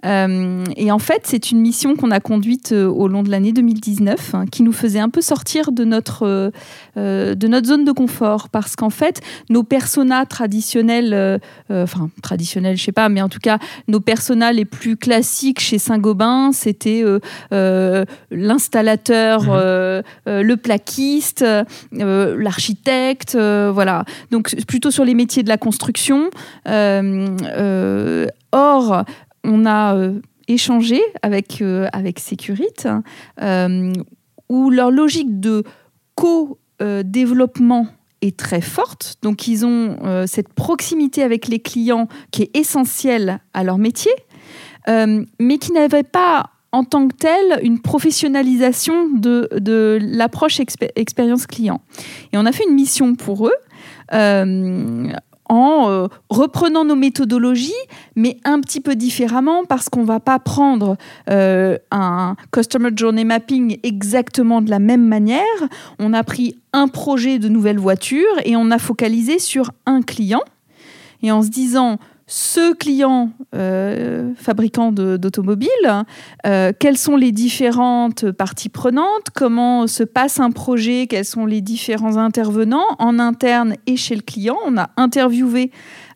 Euh, et en fait, c'est une mission qu'on a conduite euh, au long de l'année 2019, hein, qui nous faisait un peu sortir de notre, euh, de notre zone de confort, parce qu'en fait, nos personas traditionnels, enfin traditionnels, je sais pas, mais en tout cas, nos personas les plus classiques chez Saint-Gobain, c'était l'installateur, mmh. le plaquiste, l'architecte, voilà. Donc plutôt sur les métiers de la construction. or, on a euh, échangé avec, avec Securite, où leur logique de co-développement est très forte. Donc, ils ont cette proximité avec les clients qui est essentielle à leur métier, mais qui n'avait pas en tant que telle une professionnalisation de, de l'approche expérience client. Et on a fait une mission pour eux. Euh, en euh, reprenant nos méthodologies, mais un petit peu différemment parce qu'on ne va pas prendre euh, un Customer Journey Mapping exactement de la même manière. On a pris un projet de nouvelle voiture et on a focalisé sur un client. Et en se disant, ce client euh, fabricant d'automobiles, euh, quelles sont les différentes parties prenantes, comment se passe un projet, quels sont les différents intervenants? En interne et chez le client. On a interviewé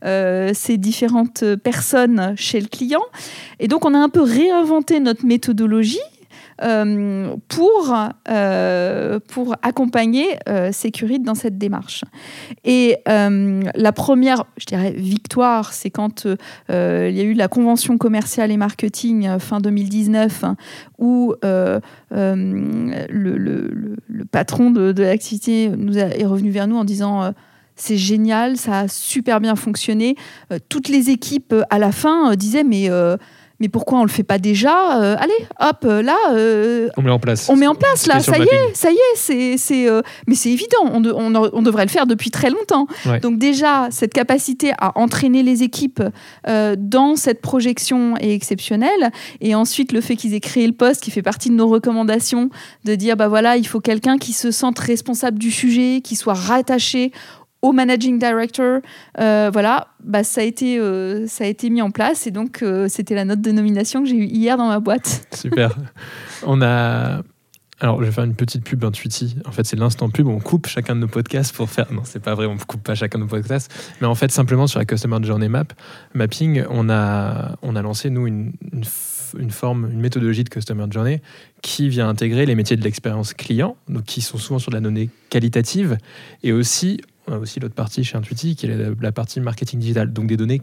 euh, ces différentes personnes chez le client. Et donc on a un peu réinventé notre méthodologie euh, pour, euh, pour accompagner euh, Sécurite dans cette démarche. Et la première, je dirais, victoire, c'est quand il y a eu la convention commerciale et marketing fin 2019, où le, patron de, de l'activité nous est revenu vers nous en disant c'est génial, ça a super bien fonctionné. toutes les équipes à la fin disaient mais mais pourquoi on le fait pas déjà euh, Allez, hop, euh, là. Euh, on met en place. On met en place là, ça y est, ça y est, c'est, c'est, mais c'est évident, on, on, devrait le faire depuis très longtemps. Donc déjà, cette capacité à entraîner les équipes dans cette projection est exceptionnelle. Et ensuite, le fait qu'ils aient créé le poste, qui fait partie de nos recommandations, de dire bah voilà, il faut quelqu'un qui se sente responsable du sujet, qui soit rattaché au managing director. Euh, voilà, bah, ça, a été, euh, ça a été mis en place et donc euh, c'était la note de nomination que j'ai eue hier dans ma boîte. Super. On a. Alors, je vais faire une petite pub intuitive. En fait, c'est l'instant pub. On coupe chacun de nos podcasts pour faire. Non, c'est pas vrai, on coupe pas chacun de nos podcasts. Mais en fait, simplement sur la Customer Journey Map, Mapping, on a, on a lancé, nous, une, une, une forme, une méthodologie de Customer Journey qui vient intégrer les métiers de l'expérience client, donc qui sont souvent sur de la donnée qualitative, et aussi on a aussi l'autre partie chez Intuiti qui est la, partie marketing digital, donc des données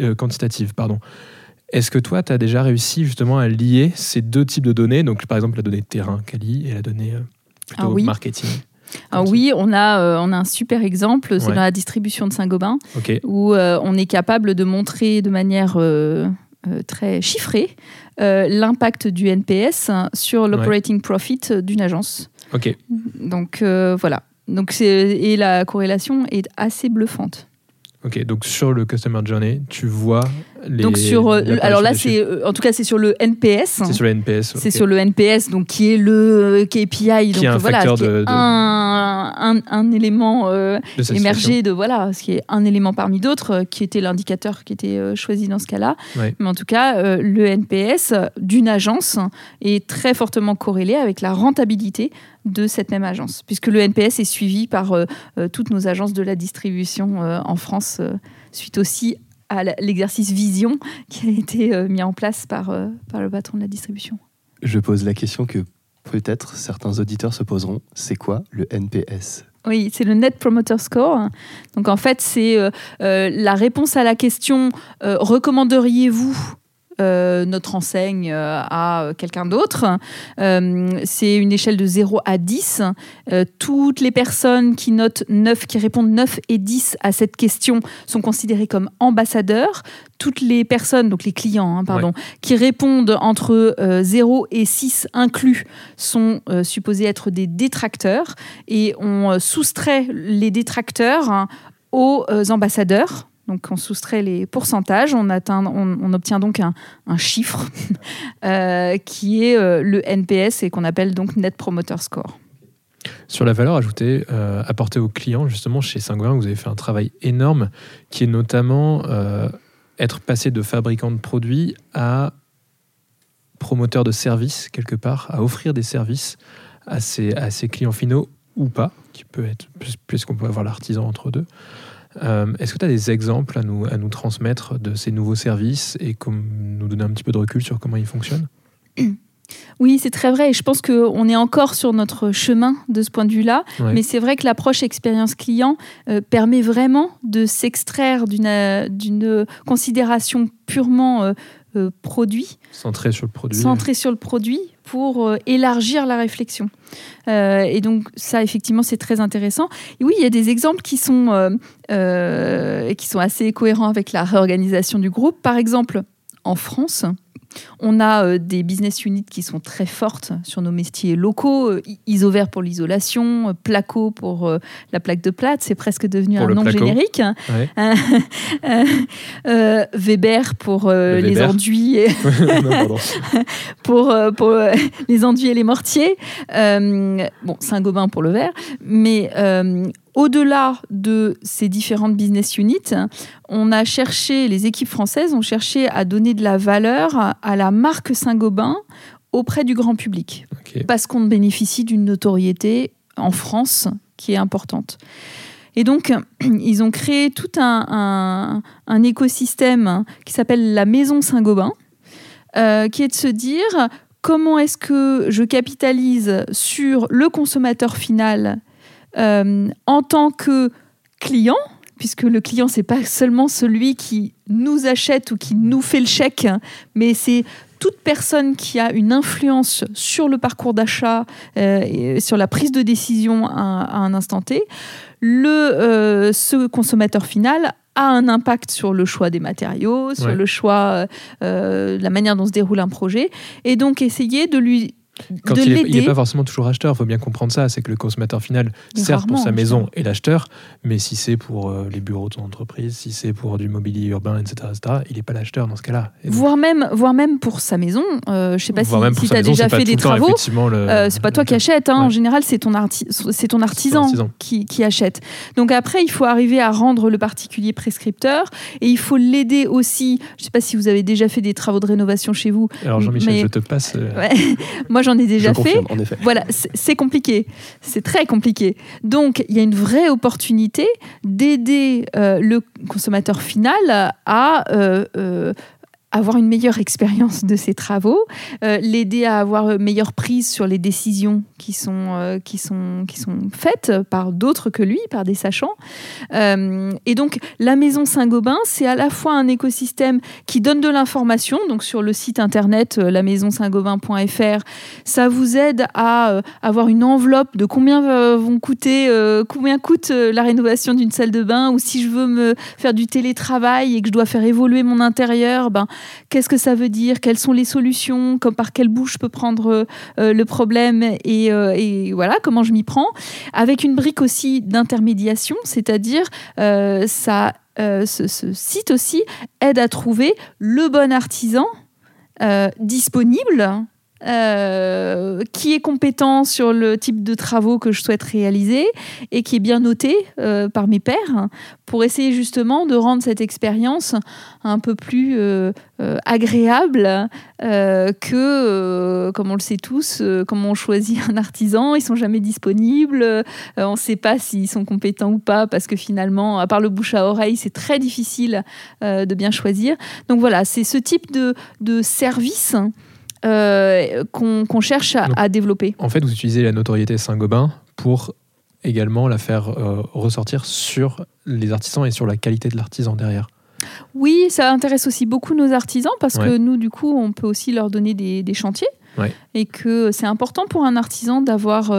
euh, quantitatives. Pardon. Est-ce que toi, tu as déjà réussi justement à lier ces deux types de données, donc par exemple la donnée terrain, Cali, et la donnée euh, plutôt ah marketing? Ah oui, on a, euh, on a un super exemple, c'est dans la distribution de Saint-Gobain, où on est capable de montrer de manière très chiffrée l'impact du NPS sur l'operating profit d'une agence. Ok. Donc voilà, donc et la corrélation est assez bluffante. Ok, donc sur le Customer Journey, tu vois les. Donc sur, euh, alors là, c'est euh, en tout cas c'est sur le NPS. C'est sur le NPS. C'est sur le NPS, donc qui est le KPI, qui est un voilà, facteur de, Un, un, élément euh, émergé de voilà, ce qui est un élément parmi d'autres, qui était l'indicateur qui était choisi dans ce cas-là. Mais en tout cas, le NPS d'une agence est très fortement corrélé avec la rentabilité de cette même agence, puisque le NPS est suivi par toutes nos agences de la distribution en France, suite aussi à l'exercice Vision qui a été mis en place par, par le patron de la distribution. Je pose la question que peut-être certains auditeurs se poseront, c'est quoi le NPS oui, c'est le Net Promoter Score. Donc en fait, c'est la réponse à la question recommanderiez-vous euh, notre enseigne euh, à quelqu'un d'autre. Euh, c'est une échelle de 0 à 10. toutes les personnes qui notent 9, qui répondent 9 et 10 à cette question sont considérées comme ambassadeurs. Toutes les personnes, donc les clients, hein, pardon, qui répondent entre 0 et 6 inclus sont supposés être des détracteurs et on soustrait les détracteurs hein, aux ambassadeurs. Donc on soustrait les pourcentages, on, obtient donc un, chiffre euh, qui est euh, le NPS et qu'on appelle donc Net Promoter Score. Sur la valeur ajoutée euh, apportée aux clients, justement chez Saint-Gobain, vous avez fait un travail énorme qui est notamment être passé de fabricant de produits à promoteur de services quelque part, à offrir des services à ses, à ses clients finaux ou pas, qui peut être, puisqu'on peut avoir l'artisan entre deux. Euh, est-ce que tu as des exemples à nous, à nous transmettre de ces nouveaux services et comme, nous donner un petit peu de recul sur comment ils fonctionnent? Oui, c'est très vrai. Et je pense qu'on est encore sur notre chemin de ce point de vue-là. Mais c'est vrai que l'approche expérience client euh, permet vraiment de s'extraire d'une considération purement produit. Centré sur le produit. Centré sur le produit pour élargir la réflexion. et donc ça, effectivement, c'est très intéressant. Et oui, il y a des exemples qui sont, qui sont assez cohérents avec la réorganisation du groupe. Par exemple, en France, on a euh, des business units qui sont très fortes sur nos métiers locaux. Euh, Isover pour l'isolation, euh, Placo pour la plaque de plate, c'est presque devenu un nom générique. Weber pour les enduits, et pour, pour les enduits et les mortiers. bon, Saint-Gobain pour le verre. Mais au-delà de ces différentes business units, on a cherché, les équipes françaises ont cherché à donner de la valeur à la marque Saint-Gobain auprès du grand public. Parce qu'on bénéficie d'une notoriété en France qui est importante. Et donc, ils ont créé tout un, écosystème qui s'appelle la Maison Saint-Gobain, euh, qui est de se dire comment est-ce que je capitalise sur le consommateur final euh, en tant que client, puisque le client, c'est pas seulement celui qui nous achète ou qui nous fait le chèque, mais c'est toute personne qui a une influence sur le parcours d'achat euh, et sur la prise de décision à, un instant T, le, euh, ce consommateur final a un impact sur le choix des matériaux, sur le choix, la manière dont se déroule un projet, et donc essayer de lui quand il n'est pas forcément toujours acheteur, il faut bien comprendre ça. C'est que le consommateur final, certes pour sa maison, est l'acheteur, mais si c'est pour euh, les bureaux de son entreprise, si c'est pour du mobilier urbain, etc., il n'est pas l'acheteur dans ce cas-là. Voire, même, voire même pour sa maison. Euh, je ne sais pas si, tu as déjà fait des travaux. Euh, c'est pas toi qui achètes. Hein. En général, c'est ton, ton artisan, Qui, qui, achète. Donc après, il faut arriver à rendre le particulier prescripteur et il faut l'aider aussi. Je ne sais pas si vous avez déjà fait des travaux de rénovation chez vous. Alors Jean-Michel, je te passe. Moi, j'en ai déjà fait. Voilà, c'est compliqué. C'est très compliqué. Donc, il y a une vraie opportunité d'aider euh, le consommateur final à euh, euh, avoir une meilleure expérience de ses travaux, euh, l'aider à avoir une meilleure prise sur les décisions qui sont, euh, qui sont, qui sont faites par d'autres que lui, par des sachants. Euh, et donc, la Maison Saint-Gobain, c'est à la fois un écosystème qui donne de l'information, donc sur le site internet la maison gobainfr ça vous aide à avoir une enveloppe de combien vont coûter, combien coûte la rénovation d'une salle de bain, ou si je veux me faire du télétravail et que je dois faire évoluer mon intérieur, ben, qu'est-ce que ça veut dire, quelles sont les solutions, comme par quelle bouche je peux prendre euh, le problème? Euh, et, voilà comment je m'y prends? Avec une brique aussi d'intermédiation, c'est-à-dire euh, ça, ce, site aussi aide à trouver le bon artisan disponible euh, qui est compétent sur le type de travaux que je souhaite réaliser et qui est bien noté euh, par mes pairs pour essayer justement de rendre cette expérience un peu plus euh, agréable que, comme on le sait tous, comme on choisit un artisan, ils sont jamais disponibles, on ne sait pas s'ils sont compétents ou pas parce que finalement, à part le bouche à oreille, c'est très difficile de bien choisir. Donc voilà, c'est ce type de, de service euh, qu'on cherche à, développer. En fait, vous utilisez la notoriété Saint-Gobain pour également la faire euh, ressortir sur les artisans et sur la qualité de l'artisan derrière. Oui, ça intéresse aussi beaucoup nos artisans parce que nous, du coup, on peut aussi leur donner des, chantiers. Et que c'est important pour un artisan d'avoir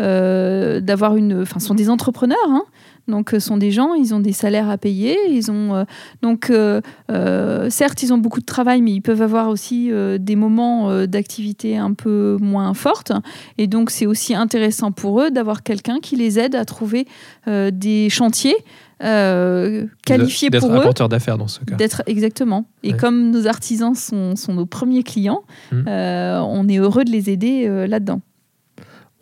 euh, d'avoir une. Enfin, ce sont des entrepreneurs, hein, donc, ce sont des gens, ils ont des salaires à payer. Ils ont, euh, donc, euh, euh, certes, ils ont beaucoup de travail, mais ils peuvent avoir aussi des moments d'activité un peu moins fortes. Et donc, c'est aussi intéressant pour eux d'avoir quelqu'un qui les aide à trouver des chantiers. qualifiés pour eux. D'être d'affaires dans ce cas. D'être exactement. Et comme nos artisans sont, nos premiers clients, mmh. on est heureux de les aider là-dedans.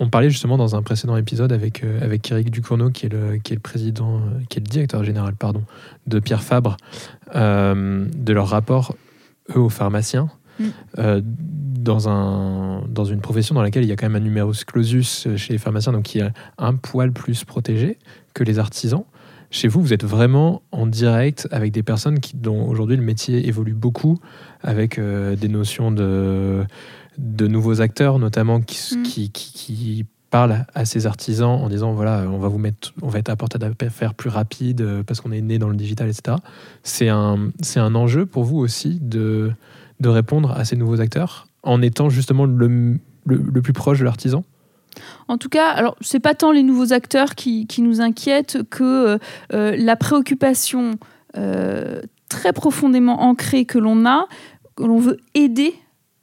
On parlait justement dans un précédent épisode avec, euh, avec Eric Ducournau, qui est, le, qui est le président, euh, qui est le directeur général pardon, de Pierre Fabre, euh, de leur rapport, eux, aux pharmaciens, mm. dans, un, dans une profession dans laquelle il y a quand même un numerus clausus chez les pharmaciens, donc qui est un poil plus protégé que les artisans. Chez vous, vous êtes vraiment en direct avec des personnes qui, dont aujourd'hui le métier évolue beaucoup, avec des notions de de nouveaux acteurs, notamment qui, mm. qui, qui, parlent à ces artisans en disant voilà, on va vous mettre, on va être apporté à faire plus rapide euh, parce qu'on est né dans le digital, etc. C'est un, c'est un enjeu pour vous aussi de, de répondre à ces nouveaux acteurs en étant justement le, le, plus proche de l'artisan? En tout cas, alors c'est pas tant les nouveaux acteurs qui, qui nous inquiètent que la préoccupation très profondément ancrée que l'on a, que l'on veut aider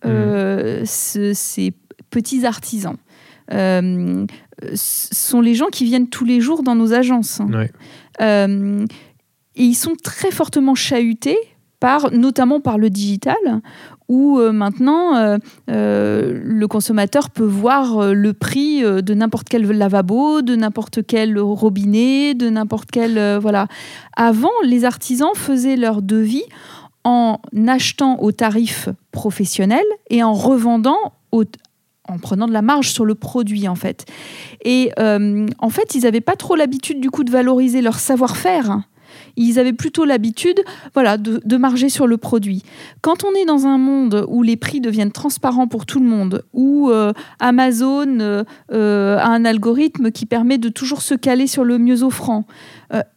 mmh. ces petits artisans. Euh, sont les gens qui viennent tous les jours dans nos agences. Euh, et ils sont très fortement chahutés par, notamment par le digital, où euh, maintenant le consommateur peut voir le prix de n'importe quel lavabo, de n'importe quel robinet, de n'importe quel voilà. Avant, les artisans faisaient leur devis en achetant au tarif professionnel et en revendant en prenant de la marge sur le produit en fait. Et euh, en fait, ils n'avaient pas trop l'habitude du coup de valoriser leur savoir-faire. Ils avaient plutôt l'habitude voilà, de, marger sur le produit. Quand on est dans un monde où les prix deviennent transparents pour tout le monde, où euh, Amazon euh, a un algorithme qui permet de toujours se caler sur le mieux offrant,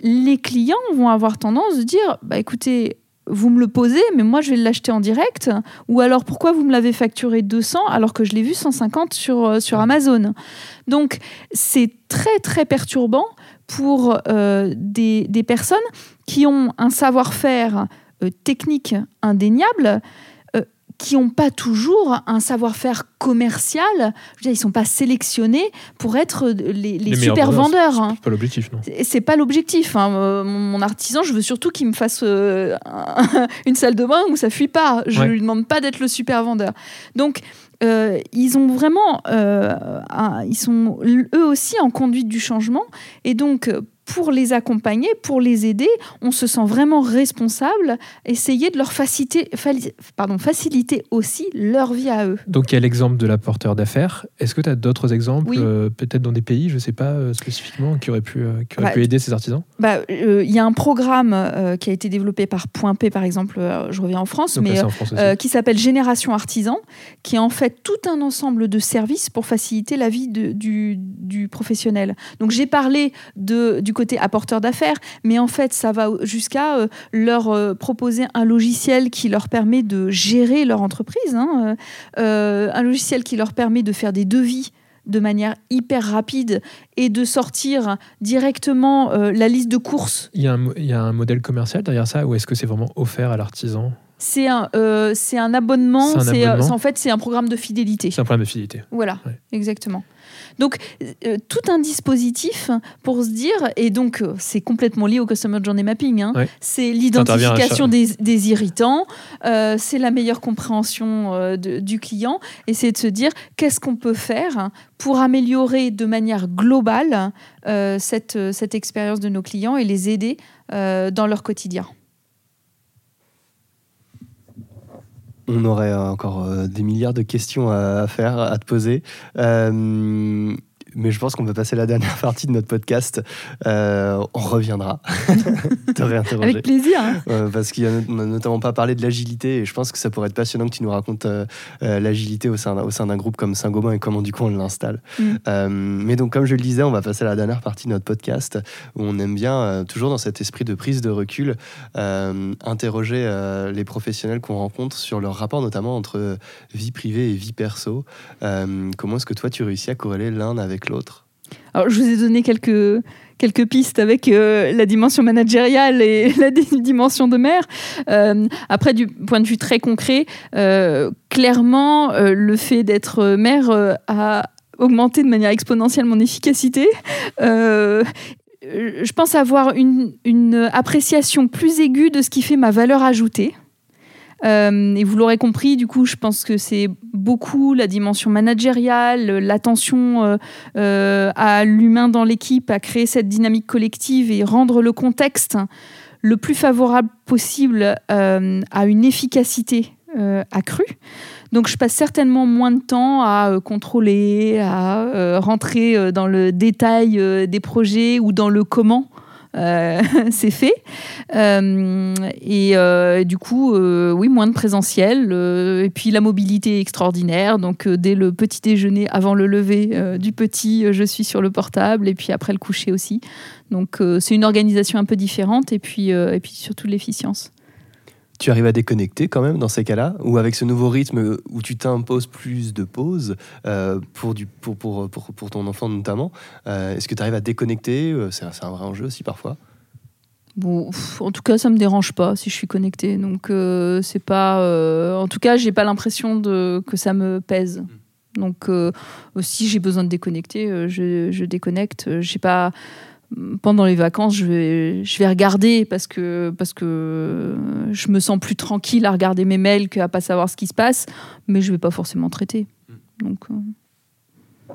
les clients vont avoir tendance de dire bah, écoutez, vous me le posez, mais moi je vais l'acheter en direct. Ou alors pourquoi vous me l'avez facturé 200 alors que je l'ai vu 150 sur, euh, sur Amazon? Donc c'est très très perturbant pour euh, des, personnes qui ont un savoir-faire euh, technique indéniable qui n'ont pas toujours un savoir-faire commercial. Je veux dire, ils ne sont pas sélectionnés pour être les, super vendeurs. C'est pas l'objectif, non C'est pas l'objectif. Hein. Euh, mon, artisan, je veux surtout qu'il me fasse euh, une salle de bain où ça fuit pas. Je ne lui demande pas d'être le super vendeur. Donc, euh, ils ont vraiment, ils sont eux aussi en conduite du changement. Et donc, pour les accompagner, pour les aider, on se sent vraiment responsable, essayer de leur faciliter, pardon, faciliter aussi leur vie à eux. Donc il y a l'exemple de l'apporteur d'affaires. Est-ce que tu as d'autres exemples, euh, peut-être dans des pays, je ne sais pas euh, spécifiquement, qui auraient pu, euh, qui bah, pu aider ces artisans? bah, Il y a un programme qui a été développé par Point P, par exemple, je reviens en France, mais qui s'appelle Génération Artisan, qui est en fait tout un ensemble de services pour faciliter la vie de, du, du professionnel. Donc j'ai parlé de, du côté apporteur d'affaires, mais en fait, ça va jusqu'à euh, leur euh, proposer un logiciel qui leur permet de gérer leur entreprise, hein, euh, un logiciel qui leur permet de faire des devis de manière hyper rapide et de sortir directement la liste de courses. Il y, a un, il y, a un, modèle commercial derrière ça ou est-ce que c'est vraiment offert à l'artisan? C'est un, c'est un abonnement. C'est en fait, c'est un programme de fidélité. C'est un programme de fidélité. Voilà, exactement. Donc, euh, tout un dispositif pour se dire, et donc euh, c'est complètement lié au Customer Journey Mapping, hein. c'est l'identification des, irritants, euh, c'est la meilleure compréhension du client, et c'est de se dire qu'est-ce qu'on peut faire pour améliorer de manière globale cette, cette expérience de nos clients et les aider dans leur quotidien. On aurait encore euh, des milliards de questions à, faire, à te poser. Euh, mais je pense qu'on va passer la dernière partie de notre podcast. Euh, on reviendra te réinterroger. Avec plaisir. Hein. parce qu'on n'a notamment pas parlé de l'agilité et je pense que ça pourrait être passionnant que tu nous racontes euh, euh, l'agilité au sein, au sein d'un groupe comme Saint-Gobain et comment du coup on l'installe. Mm. mais donc, comme je le disais, on va passer à la dernière partie de notre podcast où on aime bien, toujours dans cet esprit de prise de recul, interroger les professionnels qu'on rencontre sur leur rapport notamment entre vie privée et vie perso. comment est-ce que toi tu réussis à corréler l'un avec l'autre Alors, je vous ai donné quelques, quelques pistes avec euh, la dimension managériale et la dimension de mère. Euh, après, du point de vue très concret, euh, clairement, le fait d'être mère a augmenté de manière exponentielle mon efficacité. je pense avoir une, une appréciation plus aiguë de ce qui fait ma valeur ajoutée. Euh, et vous l'aurez compris, du coup, je pense que c'est beaucoup la dimension managériale, l'attention euh, euh, à l'humain dans l'équipe, à créer cette dynamique collective et rendre le contexte le plus favorable possible à une efficacité accrue. Donc je passe certainement moins de temps à contrôler, à rentrer dans le détail des projets ou dans le comment euh, c'est fait. Euh, et euh, du coup, oui, moins de présentiel. et puis la mobilité extraordinaire. Donc dès le petit déjeuner, avant le lever du petit, je suis sur le portable. Et puis après le coucher aussi. Donc c'est une organisation un peu différente. Et puis, et puis surtout l'efficience. Tu arrives à déconnecter quand même dans ces cas-là Ou avec ce nouveau rythme où tu t'imposes plus de pauses euh, pour, du, pour, pour, pour, ton enfant notamment, euh, est-ce que tu arrives à déconnecter euh, C'est un, vrai enjeu aussi parfois? Bon, en tout cas, ça me dérange pas si je suis connectée. Donc, c'est pas. en tout cas, j'ai pas l'impression de que ça me pèse. Mm. Donc, si j'ai besoin de déconnecter, je, je déconnecte. J'ai pas pendant les vacances, je vais, je vais regarder parce que, parce que je me sens plus tranquille à regarder mes mails qu'à pas savoir ce qui se passe, mais je vais pas forcément traiter. Donc, euh.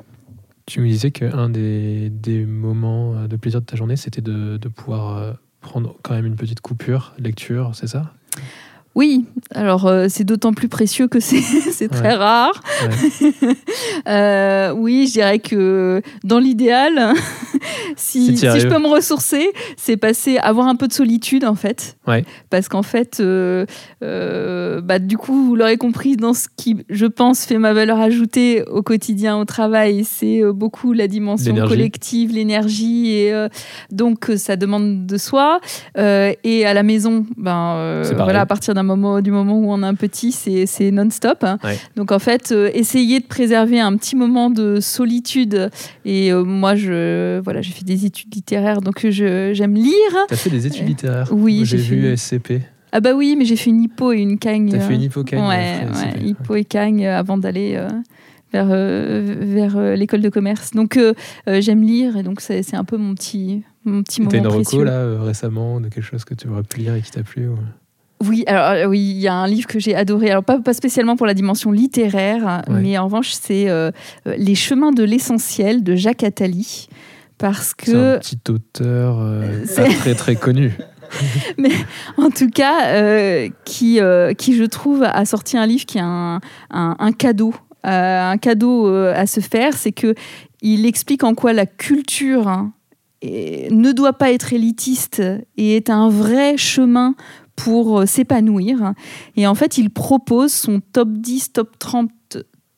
Tu me disais qu'un des, des, moments de plaisir de ta journée, c'était de, de pouvoir euh, prendre quand même une petite coupure, lecture, c'est ça? Oui, alors euh, c'est d'autant plus précieux que c'est très rare. Euh, oui, je dirais que dans l'idéal, si, je peux me ressourcer, c'est passer, avoir un peu de solitude en fait. Parce qu'en fait, euh, bah, du coup, vous l'aurez compris, dans ce qui, je pense, fait ma valeur ajoutée au quotidien, au travail, c'est beaucoup la dimension collective, l'énergie. Et donc, ça demande de soi. et à la maison, ben, voilà, à partir d'un moment, du moment où on a un petit, c'est non-stop. Donc en fait, euh, essayer de préserver un petit moment de solitude. Et euh, moi, je voilà, j'ai fait des études littéraires, donc j'aime lire. Tu as fait des études littéraires Oui, j'ai vu SCP. Ah bah oui, mais j'ai fait une hypo et une cagne. T'as fait une hypo cagne Ouais, ouais hypo et cagne avant d'aller vers, vers l'école de commerce. Donc j'aime lire et donc c'est un peu mon petit, mon petit moment T'as une reco là récemment de quelque chose que tu aurais pu lire et qui t'a plu oui, alors euh, oui, il y a un livre que j'ai adoré. Alors pas, pas spécialement pour la dimension littéraire, mais en revanche c'est euh, euh, Les chemins de l'essentiel de Jacques Attali, parce que c'est un petit auteur très très connu. mais en tout cas, qui qui je trouve a sorti un livre qui est un, un, cadeau, un cadeau à se faire, c'est que il explique en quoi la culture hein, ne doit pas être élitiste et est un vrai chemin pour euh, s'épanouir. Et en fait, il propose son top 10, top 30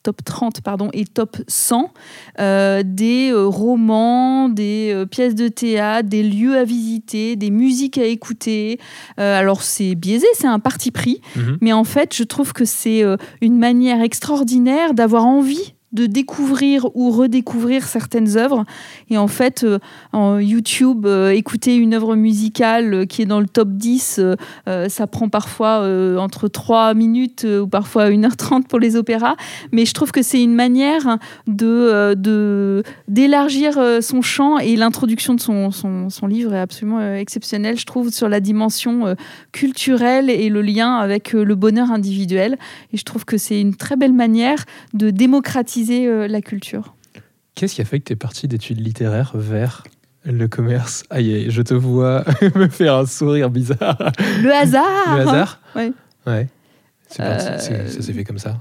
top 30 pardon, et top 100 euh, des euh, romans, des pièces de théâtre, des lieux à visiter, des musiques à écouter. alors c'est biaisé, c'est un parti pris, mhm. mais en fait je trouve que c'est une manière extraordinaire d'avoir envie de découvrir ou redécouvrir certaines œuvres. Et en fait, euh, en YouTube, euh, écouter une œuvre musicale euh, qui est dans le top 10, ça prend parfois entre 3 minutes ou parfois 1h30 pour les opéras. Mais je trouve que c'est une manière de, d'élargir son champ et l'introduction de son, son, son, livre est absolument exceptionnelle, je trouve, sur la dimension culturelle et le lien avec le bonheur individuel. Et je trouve que c'est une très belle manière de démocratiser euh, la culture. Qu'est-ce qui a fait que tu es parti d'études littéraires vers le commerce? Aïe, je te vois me faire un sourire bizarre. Le hasard Le hasard? Ouais. Ouais. Euh, ça s'est fait comme ça?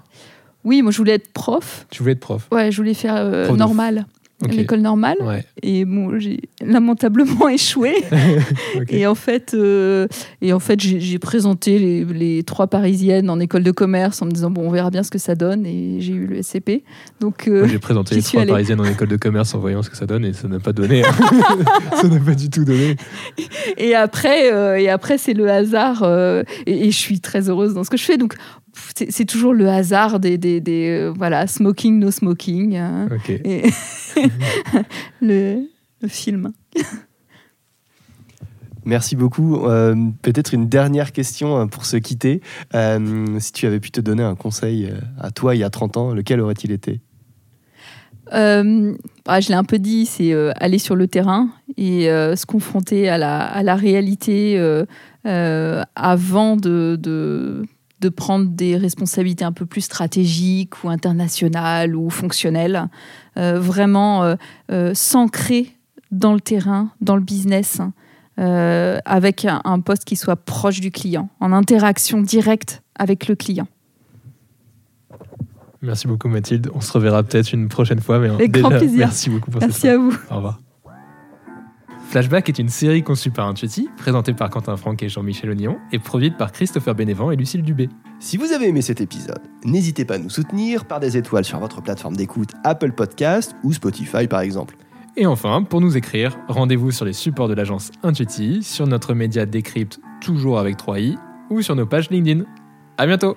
Oui, moi je voulais être prof. Tu voulais être prof? Ouais, je voulais faire euh, normal l'école normale. Et bon, j'ai lamentablement échoué. Et en fait, euh, et en fait j'ai présenté les, les, trois parisiennes en école de commerce en me disant bon, on verra bien ce que ça donne. Et j'ai eu le SCP. Donc, euh, j'ai présenté les trois parisiennes en école de commerce en voyant ce que ça donne et ça n'a pas donné. Hein. ça n'a pas du tout donné. Et après, euh, et après c'est le hasard. Et, et, je suis très heureuse dans ce que je fais. Donc, c'est toujours le hasard des, des, des euh, voilà smoking no smoking hein. et le, le, film. Merci beaucoup. Euh, peut-être une dernière question hein, pour se quitter. Euh, si tu avais pu te donner un conseil à toi il y a 30 ans, lequel aurait-il été? Ah, je l'ai un peu dit, c'est aller sur le terrain et se confronter à la, à la réalité avant de, de de prendre des responsabilités un peu plus stratégiques ou internationales ou fonctionnelles, euh, vraiment euh, euh, s'ancrer dans le terrain, dans le business, avec un, poste qui soit proche du client, en interaction directe avec le client. Merci beaucoup Mathilde. On se reverra peut-être une prochaine fois. Mais avec grand plaisir. Merci beaucoup pour Merci à vous. Au revoir. Flashback est une série conçue par Intuiti, présentée par Quentin Franck et Jean-Michel Ognon, et produite par Christopher Bénévent et Lucille Dubé. Si vous avez aimé cet épisode, n'hésitez pas à nous soutenir par des étoiles sur votre plateforme d'écoute Apple Podcast ou Spotify par exemple. Et enfin, pour nous écrire, rendez-vous sur les supports de l'agence Intuiti, sur notre média Décrypte, toujours avec 3i, ou sur nos pages LinkedIn. À bientôt